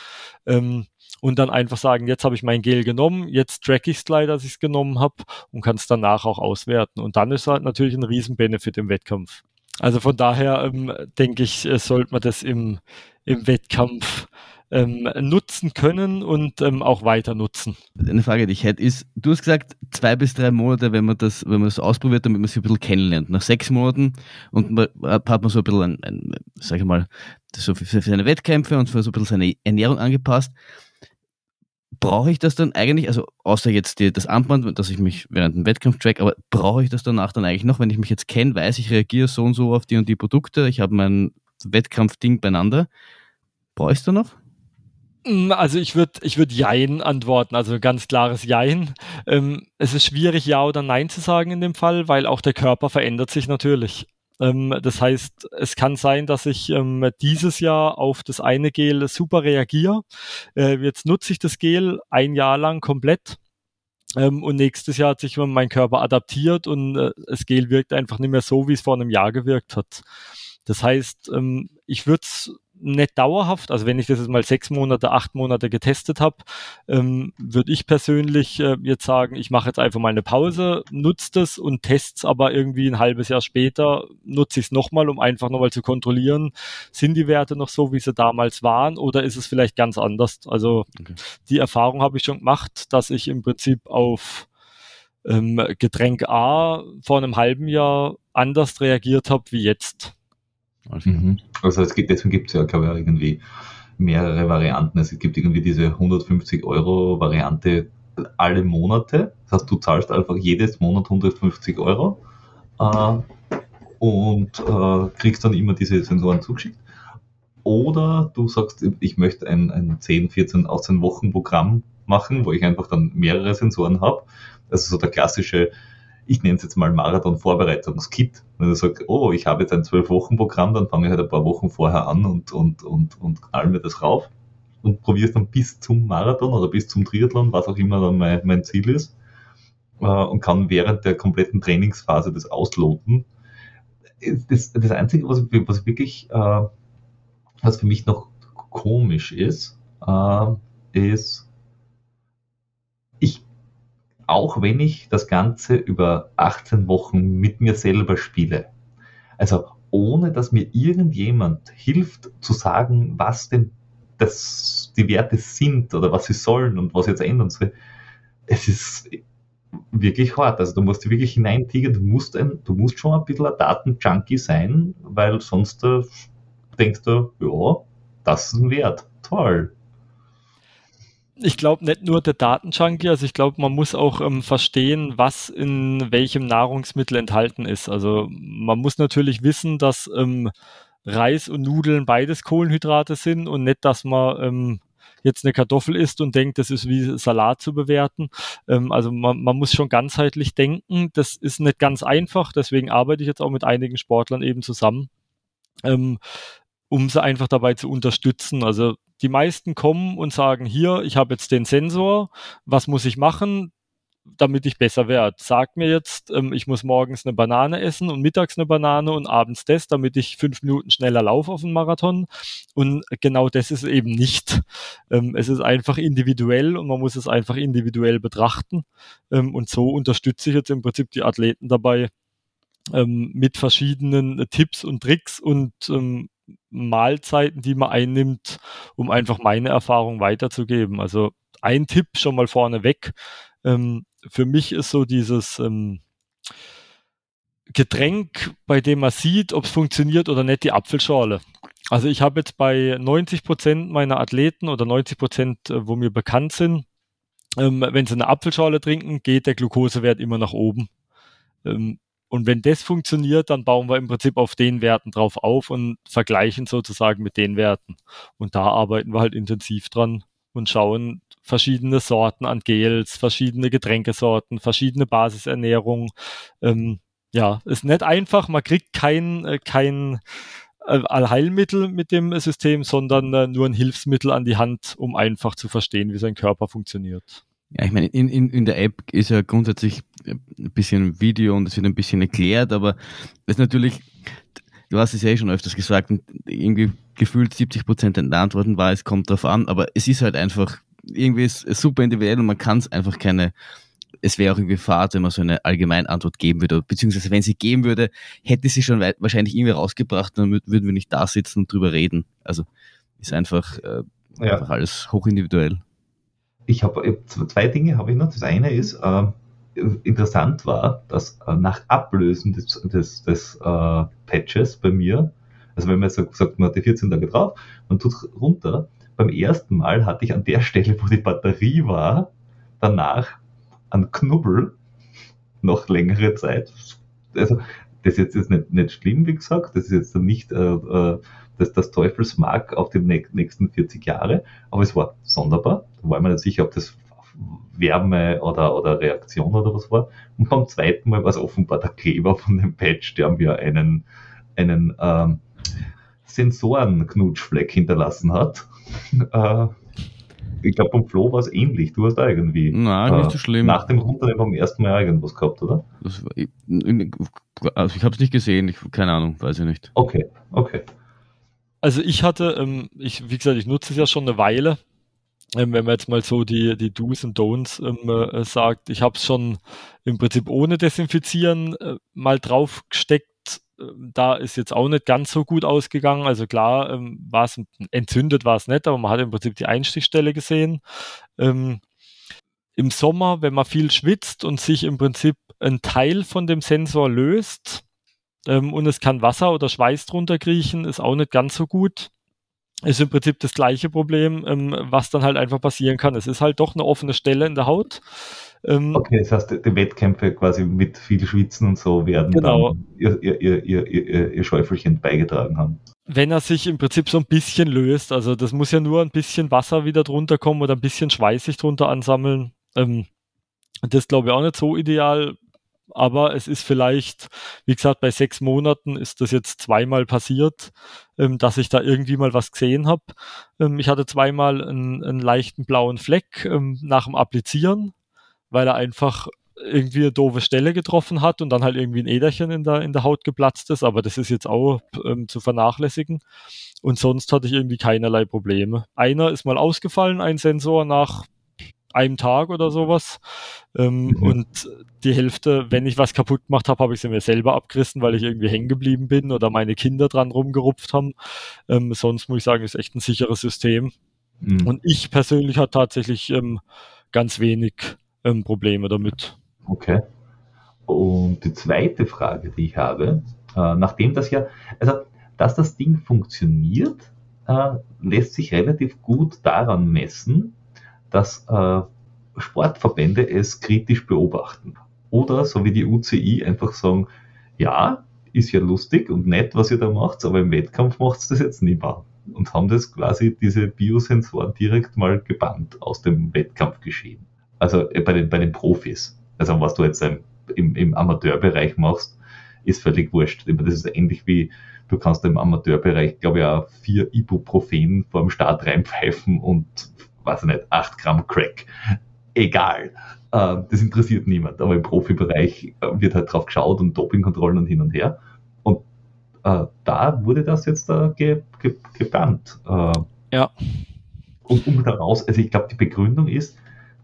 Ähm, und dann einfach sagen, jetzt habe ich mein Gel genommen, jetzt track ich es gleich, dass ich es genommen habe und kann es danach auch auswerten. Und dann ist halt natürlich ein Riesen-Benefit im Wettkampf. Also von daher ähm, denke ich, äh, sollte man das im, im Wettkampf ähm, nutzen können und ähm, auch weiter nutzen. Eine Frage, die ich hätte, ist, du hast gesagt, zwei bis drei Monate, wenn man das, wenn man das ausprobiert, damit man sich ein bisschen kennenlernt. Nach sechs Monaten und man, hat man so ein bisschen, ein, ein, sag ich mal, so für, für seine Wettkämpfe und für so ein bisschen seine Ernährung angepasst brauche ich das dann eigentlich, also außer jetzt die, das Armband, dass ich mich während dem Wettkampf track, aber brauche ich das danach dann eigentlich noch, wenn ich mich jetzt kenne, weiß ich reagiere so und so auf die und die Produkte, ich habe mein Wettkampfding beieinander. Brauche ich es da noch? Mm, also ich würde ich würd Jein antworten, also ganz klares Jein. Ähm, es ist schwierig, Ja oder Nein zu sagen in dem Fall, weil auch der Körper verändert sich natürlich. Ähm, das heißt, es kann sein, dass ich ähm, dieses Jahr auf das eine Gel super reagiere. Äh, jetzt nutze ich das Gel ein Jahr lang komplett. Ähm, und nächstes Jahr hat sich mein Körper adaptiert und äh, das Gel wirkt einfach nicht mehr so, wie es vor einem Jahr gewirkt hat. Das heißt, ähm, ich würde es nicht dauerhaft, also wenn ich das jetzt mal sechs Monate, acht Monate getestet habe, ähm, würde ich persönlich äh, jetzt sagen, ich mache jetzt einfach mal eine Pause, nutze das und teste es aber irgendwie ein halbes Jahr später, nutze ich es nochmal, um einfach nochmal zu kontrollieren, sind die Werte noch so, wie sie damals waren oder ist es vielleicht ganz anders? Also okay. die Erfahrung habe ich schon gemacht, dass ich im Prinzip auf ähm, Getränk A vor einem halben Jahr anders reagiert habe wie jetzt. Mhm. Also es gibt, deswegen gibt es ja, glaube ich, irgendwie mehrere Varianten. Es gibt irgendwie diese 150 Euro Variante alle Monate. Das heißt, du zahlst einfach jedes Monat 150 Euro äh, und äh, kriegst dann immer diese Sensoren zugeschickt. Oder du sagst, ich möchte ein, ein 10, 14, 18 Wochen Programm machen, wo ich einfach dann mehrere Sensoren habe. Also so der klassische ich nenne es jetzt mal Marathon-Vorbereitungskit. Wenn du sagst, oh, ich habe jetzt ein Zwölf-Wochen-Programm, dann fange ich halt ein paar Wochen vorher an und, und, und, und knall mir das rauf und probiere es dann bis zum Marathon oder bis zum Triathlon, was auch immer dann mein, mein Ziel ist, äh, und kann während der kompletten Trainingsphase das ausloten. Das, das Einzige, was, was wirklich, äh, was für mich noch komisch ist, äh, ist, auch wenn ich das Ganze über 18 Wochen mit mir selber spiele. Also ohne dass mir irgendjemand hilft zu sagen, was denn das, die Werte sind oder was sie sollen und was jetzt ändern soll. Es ist wirklich hart. Also du musst wirklich hineintigern, du musst, ein, du musst schon ein bisschen ein Datenjunkie sein, weil sonst äh, denkst du, ja, das ist ein Wert. Toll ich glaube nicht nur der Datenjunkie, also ich glaube, man muss auch ähm, verstehen, was in welchem Nahrungsmittel enthalten ist. Also man muss natürlich wissen, dass ähm, Reis und Nudeln beides Kohlenhydrate sind und nicht, dass man ähm, jetzt eine Kartoffel isst und denkt, das ist wie Salat zu bewerten. Ähm, also man, man muss schon ganzheitlich denken. Das ist nicht ganz einfach, deswegen arbeite ich jetzt auch mit einigen Sportlern eben zusammen. Ähm, um sie einfach dabei zu unterstützen. Also die meisten kommen und sagen, hier, ich habe jetzt den Sensor, was muss ich machen? damit ich besser werde. Sag mir jetzt, ähm, ich muss morgens eine Banane essen und mittags eine Banane und abends das, damit ich fünf Minuten schneller laufe auf dem Marathon. Und genau das ist eben nicht. Ähm, es ist einfach individuell und man muss es einfach individuell betrachten. Ähm, und so unterstütze ich jetzt im Prinzip die Athleten dabei ähm, mit verschiedenen Tipps und Tricks und ähm, Mahlzeiten, die man einnimmt, um einfach meine Erfahrung weiterzugeben. Also ein Tipp schon mal vorneweg. Ähm, für mich ist so dieses ähm, Getränk, bei dem man sieht, ob es funktioniert oder nicht, die Apfelschorle. Also ich habe jetzt bei 90 Prozent meiner Athleten oder 90 Prozent, äh, wo mir bekannt sind, ähm, wenn sie eine Apfelschorle trinken, geht der Glukosewert immer nach oben. Ähm, und wenn das funktioniert, dann bauen wir im Prinzip auf den Werten drauf auf und vergleichen sozusagen mit den Werten. Und da arbeiten wir halt intensiv dran und schauen verschiedene Sorten an Gels, verschiedene Getränkesorten, verschiedene Basisernährung. Ähm, ja, ist nicht einfach. Man kriegt kein, äh, kein äh, Allheilmittel mit dem System, sondern äh, nur ein Hilfsmittel an die Hand, um einfach zu verstehen, wie sein Körper funktioniert. Ja, ich meine, in, in, in der App ist ja grundsätzlich ein bisschen Video und es wird ein bisschen erklärt, aber es ist natürlich, du hast es ja eh schon öfters gesagt, und irgendwie gefühlt 70 Prozent der Antworten war, es kommt drauf an, aber es ist halt einfach, irgendwie ist es super individuell und man kann es einfach keine, es wäre auch irgendwie fad, wenn man so eine allgemeine Antwort geben würde, beziehungsweise wenn sie geben würde, hätte sie schon wahrscheinlich irgendwie rausgebracht, dann würden wir nicht da sitzen und drüber reden. Also ist einfach, äh, ja. einfach alles hochindividuell ich habe zwei Dinge habe ich noch. Das eine ist, äh, interessant war, dass äh, nach Ablösen des, des, des äh, Patches bei mir, also wenn man sagt, sagt, man hat die 14 Tage drauf, man tut runter, beim ersten Mal hatte ich an der Stelle, wo die Batterie war, danach einen Knubbel noch längere Zeit. Also das ist jetzt nicht, nicht schlimm, wie gesagt, das ist jetzt nicht äh, äh das, das Teufelsmark auf die nächsten 40 Jahre, aber es war sonderbar. Da war ich mir nicht sicher, ob das Wärme oder, oder Reaktion oder was war. Und beim zweiten Mal war es offenbar der Kleber von dem Patch, der mir einen, einen ähm, Sensorenknutschfleck hinterlassen hat. <laughs> äh, ich glaube, beim Flo war es ähnlich. Du hast da irgendwie Nein, nicht so schlimm. nach dem Runternehmen beim ersten Mal irgendwas gehabt, oder? Das, also ich habe es nicht gesehen, ich, keine Ahnung, weiß ich nicht. Okay, okay. Also ich hatte, ähm, ich, wie gesagt, ich nutze es ja schon eine Weile. Ähm, wenn man jetzt mal so die, die Do's und Don'ts ähm, äh, sagt, ich habe es schon im Prinzip ohne Desinfizieren äh, mal draufgesteckt. Ähm, da ist jetzt auch nicht ganz so gut ausgegangen. Also klar, ähm, war es entzündet, war es nicht, aber man hat im Prinzip die Einstichstelle gesehen. Ähm, Im Sommer, wenn man viel schwitzt und sich im Prinzip ein Teil von dem Sensor löst, ähm, und es kann Wasser oder Schweiß drunter kriechen, ist auch nicht ganz so gut. Ist im Prinzip das gleiche Problem, ähm, was dann halt einfach passieren kann. Es ist halt doch eine offene Stelle in der Haut. Ähm, okay, das heißt, die Wettkämpfe quasi mit viel Schwitzen und so werden genau. dann ihr, ihr, ihr, ihr, ihr Schäufelchen beigetragen haben. Wenn er sich im Prinzip so ein bisschen löst, also das muss ja nur ein bisschen Wasser wieder drunter kommen oder ein bisschen Schweiß sich drunter ansammeln. Ähm, das glaube ich auch nicht so ideal aber es ist vielleicht, wie gesagt, bei sechs Monaten ist das jetzt zweimal passiert, ähm, dass ich da irgendwie mal was gesehen habe. Ähm, ich hatte zweimal einen, einen leichten blauen Fleck ähm, nach dem Applizieren, weil er einfach irgendwie eine doofe Stelle getroffen hat und dann halt irgendwie ein Äderchen in der, in der Haut geplatzt ist, aber das ist jetzt auch ähm, zu vernachlässigen. Und sonst hatte ich irgendwie keinerlei Probleme. Einer ist mal ausgefallen, ein Sensor nach einem Tag oder sowas. Ähm, mhm. Und die Hälfte, wenn ich was kaputt gemacht habe, habe ich sie mir selber abgerissen, weil ich irgendwie hängen geblieben bin oder meine Kinder dran rumgerupft haben. Ähm, sonst muss ich sagen, ist echt ein sicheres System. Mhm. Und ich persönlich hatte tatsächlich ähm, ganz wenig ähm, Probleme damit. Okay. Und die zweite Frage, die ich habe, äh, nachdem das ja, also dass das Ding funktioniert, äh, lässt sich relativ gut daran messen, dass äh, Sportverbände es kritisch beobachten. Oder so wie die UCI einfach sagen, ja, ist ja lustig und nett, was ihr da macht, aber im Wettkampf macht es das jetzt nicht mehr. Und haben das quasi, diese Biosensoren direkt mal gebannt aus dem Wettkampfgeschehen. Also äh, bei den, bei den Profis. Also was du jetzt im, im Amateurbereich machst, ist völlig wurscht. Das ist ähnlich wie, du kannst im Amateurbereich, glaube ich, auch vier Ibuprofen vor dem Start reinpfeifen und weiß ich nicht, 8 Gramm Crack. Egal. Äh, das interessiert niemand, aber im Profibereich äh, wird halt drauf geschaut und Dopingkontrollen und hin und her. Und äh, da wurde das jetzt äh, ge, ge, gebannt. Äh, ja. Und um daraus, also ich glaube, die Begründung ist,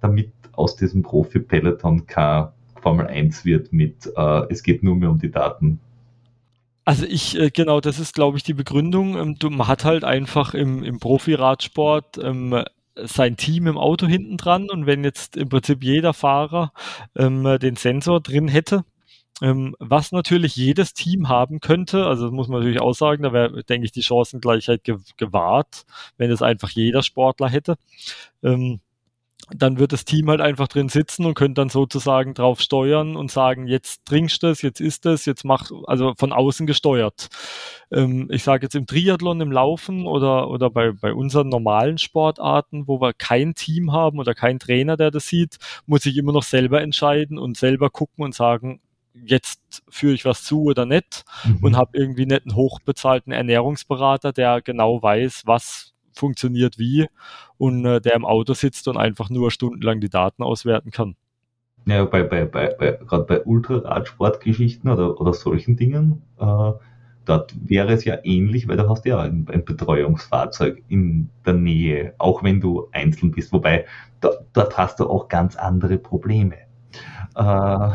damit aus diesem Profi-Peloton kein Formel 1 wird mit, äh, es geht nur mehr um die Daten. Also ich, äh, genau, das ist, glaube ich, die Begründung. Ähm, man hat halt einfach im, im Profi-Radsport ähm, sein Team im Auto hinten dran und wenn jetzt im Prinzip jeder Fahrer ähm, den Sensor drin hätte, ähm, was natürlich jedes Team haben könnte, also das muss man natürlich auch sagen, da wäre, denke ich, die Chancengleichheit ge gewahrt, wenn es einfach jeder Sportler hätte. Ähm, dann wird das Team halt einfach drin sitzen und könnte dann sozusagen drauf steuern und sagen, jetzt trinkst du es, jetzt ist es, jetzt mach, also von außen gesteuert. Ähm, ich sage jetzt im Triathlon, im Laufen oder, oder bei, bei unseren normalen Sportarten, wo wir kein Team haben oder kein Trainer, der das sieht, muss ich immer noch selber entscheiden und selber gucken und sagen, jetzt führe ich was zu oder nicht mhm. und habe irgendwie nicht einen hochbezahlten Ernährungsberater, der genau weiß, was funktioniert wie und äh, der im Auto sitzt und einfach nur stundenlang die Daten auswerten kann. Ja, bei, bei, bei, bei gerade bei Ultraradsportgeschichten oder, oder solchen Dingen, äh, dort wäre es ja ähnlich, weil du hast ja ein, ein, Betreuungsfahrzeug in der Nähe, auch wenn du einzeln bist, wobei da, dort hast du auch ganz andere Probleme. Äh, <laughs>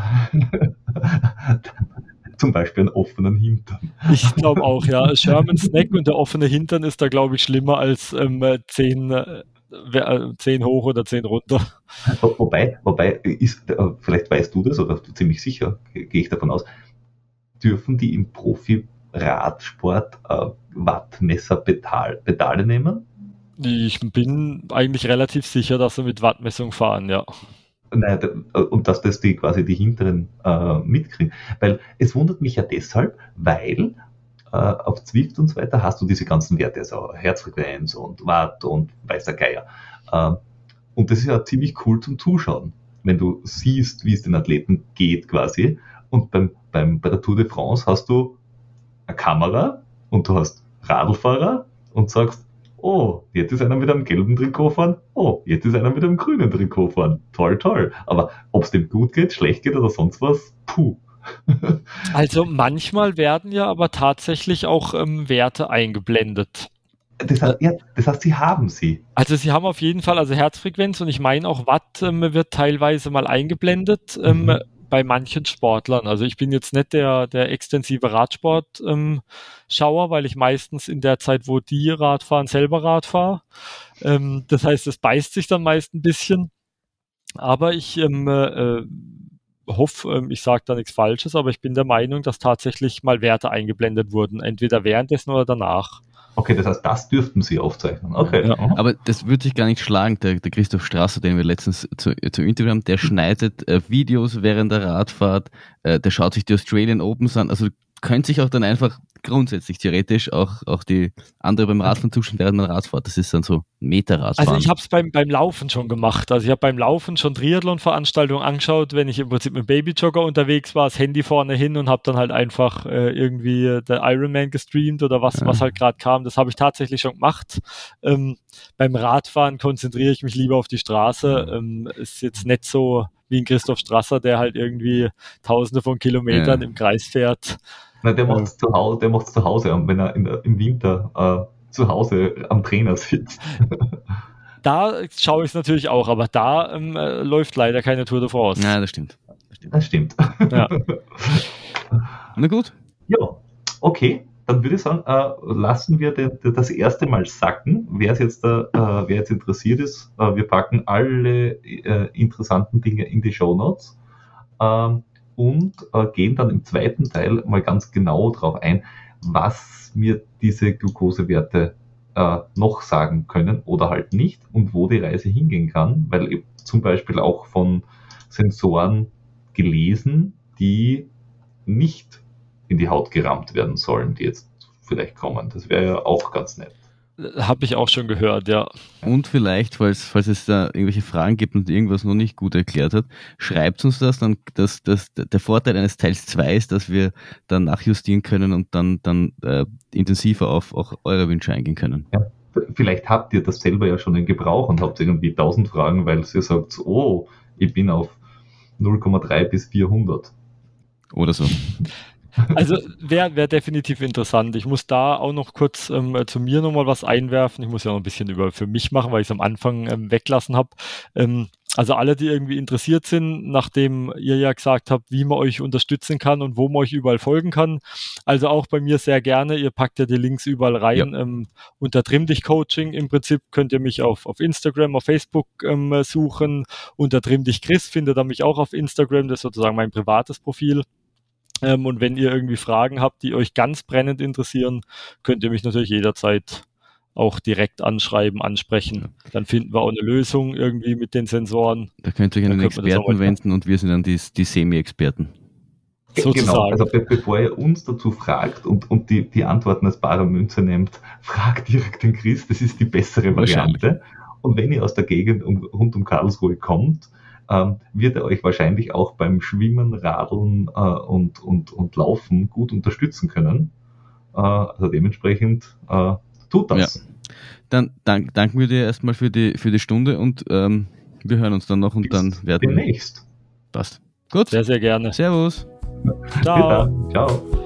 zum Beispiel einen offenen Hintern. Ich glaube auch, ja. <laughs> Sherman Snack und der offene Hintern ist da, glaube ich, schlimmer als ähm, zehn, äh, zehn hoch oder zehn runter. Wobei, wobei ist, äh, vielleicht weißt du das oder ziemlich sicher, gehe ich davon aus, dürfen die im Profi-Radsport äh, Wattmesser-Pedale nehmen? Ich bin eigentlich relativ sicher, dass sie mit Wattmessung fahren, ja. Nein, äh, und dass das die quasi die hinteren äh, mitkriegen. Weil es wundert mich ja deshalb, weil äh, auf Zwift und so weiter hast du diese ganzen Werte, also Herzfrequenz und Watt und weiß der Geier. Äh, und das ist ja ziemlich cool zum Zuschauen, wenn du siehst, wie es den Athleten geht quasi. Und beim, beim, bei der Tour de France hast du eine Kamera und du hast Radlfahrer und sagst, oh, jetzt ist einer mit einem gelben Trikot fahren, oh, jetzt ist einer mit einem grünen Trikot fahren. Toll, toll. Aber ob es dem gut geht, schlecht geht oder sonst was, puh. <laughs> also manchmal werden ja aber tatsächlich auch ähm, Werte eingeblendet. Das heißt, ja, das heißt, sie haben sie. Also sie haben auf jeden Fall, also Herzfrequenz und ich meine auch Watt ähm, wird teilweise mal eingeblendet. Ähm, mhm bei manchen Sportlern. Also ich bin jetzt nicht der, der extensive Radsport-Schauer, ähm, weil ich meistens in der Zeit, wo die Rad fahren, selber Rad fahre. Ähm, das heißt, es beißt sich dann meist ein bisschen. Aber ich ähm, äh, hoffe, ähm, ich sage da nichts Falsches, aber ich bin der Meinung, dass tatsächlich mal Werte eingeblendet wurden, entweder währenddessen oder danach. Okay, das heißt, das dürften Sie aufzeichnen. Okay. Ja, aber das würde sich gar nicht schlagen. Der, der Christoph Strasser, den wir letztens zu, zu Interview haben, der schneidet äh, Videos während der Radfahrt, äh, der schaut sich die Australian Opens an. Also könnte sich auch dann einfach grundsätzlich theoretisch auch, auch die andere beim Radfahren zuschauen während man Radfahrt. Das ist dann so Meterradfahren. Also ich habe es beim, beim Laufen schon gemacht. Also ich habe beim Laufen schon Triathlon-Veranstaltungen angeschaut, wenn ich im Prinzip mit Babyjogger unterwegs war, das Handy vorne hin und habe dann halt einfach äh, irgendwie der Ironman gestreamt oder was, ja. was halt gerade kam. Das habe ich tatsächlich schon gemacht. Ähm, beim Radfahren konzentriere ich mich lieber auf die Straße. Ähm, ist jetzt nicht so wie ein Christoph Strasser, der halt irgendwie tausende von Kilometern ja. im Kreis fährt. Nein, der macht es zu Hause, der macht's zu Hause, wenn er der, im Winter äh, zu Hause am Trainer sitzt. <laughs> da schaue ich es natürlich auch, aber da ähm, äh, läuft leider keine Tour de France. Ja, das stimmt. Das stimmt. Ja. <laughs> Na gut. Ja, okay. Dann würde ich sagen, äh, lassen wir den, das erste Mal sacken. Wer jetzt, äh, wer jetzt interessiert ist, äh, wir packen alle äh, interessanten Dinge in die Show Notes. Ähm, und äh, gehen dann im zweiten Teil mal ganz genau darauf ein, was mir diese Glukosewerte äh, noch sagen können oder halt nicht und wo die Reise hingehen kann, weil ich zum Beispiel auch von Sensoren gelesen, die nicht in die Haut gerammt werden sollen, die jetzt vielleicht kommen. Das wäre ja auch ganz nett. Habe ich auch schon gehört, ja. Und vielleicht, falls, falls es da irgendwelche Fragen gibt und irgendwas noch nicht gut erklärt hat, schreibt uns das, dann dass, dass der Vorteil eines Teils 2 ist, dass wir dann nachjustieren können und dann, dann äh, intensiver auf auch eure Wünsche eingehen können. Ja. Vielleicht habt ihr das selber ja schon in Gebrauch und habt irgendwie tausend Fragen, weil ihr sagt, oh, ich bin auf 0,3 bis 400. Oder so. Also wäre wär definitiv interessant. Ich muss da auch noch kurz ähm, zu mir nochmal was einwerfen. Ich muss ja noch ein bisschen über für mich machen, weil ich es am Anfang ähm, weglassen habe. Ähm, also alle, die irgendwie interessiert sind, nachdem ihr ja gesagt habt, wie man euch unterstützen kann und wo man euch überall folgen kann. Also auch bei mir sehr gerne. Ihr packt ja die Links überall rein. Ja. Ähm, unter Trimm dich Coaching im Prinzip könnt ihr mich auf, auf Instagram, auf Facebook ähm, suchen. Unter Trimm dich Chris findet ihr mich auch auf Instagram. Das ist sozusagen mein privates Profil. Ähm, und wenn ihr irgendwie Fragen habt, die euch ganz brennend interessieren, könnt ihr mich natürlich jederzeit auch direkt anschreiben, ansprechen. Dann finden wir auch eine Lösung irgendwie mit den Sensoren. Da könnt ihr euch an den Experten wenden und wir sind dann die, die Semi-Experten. Genau, also be bevor ihr uns dazu fragt und, und die, die Antworten als bare Münze nehmt, <laughs> fragt direkt den Chris, das ist die bessere Variante. Und wenn ihr aus der Gegend um, rund um Karlsruhe kommt, ähm, wird er euch wahrscheinlich auch beim Schwimmen, Radeln äh, und, und, und Laufen gut unterstützen können. Äh, also dementsprechend äh, tut das. Ja. Dann dank, danken wir dir erstmal für die, für die Stunde und ähm, wir hören uns dann noch und Bis dann werden. Demnächst. Passt. Gut. Sehr, sehr gerne. Servus. Ciao. Ciao.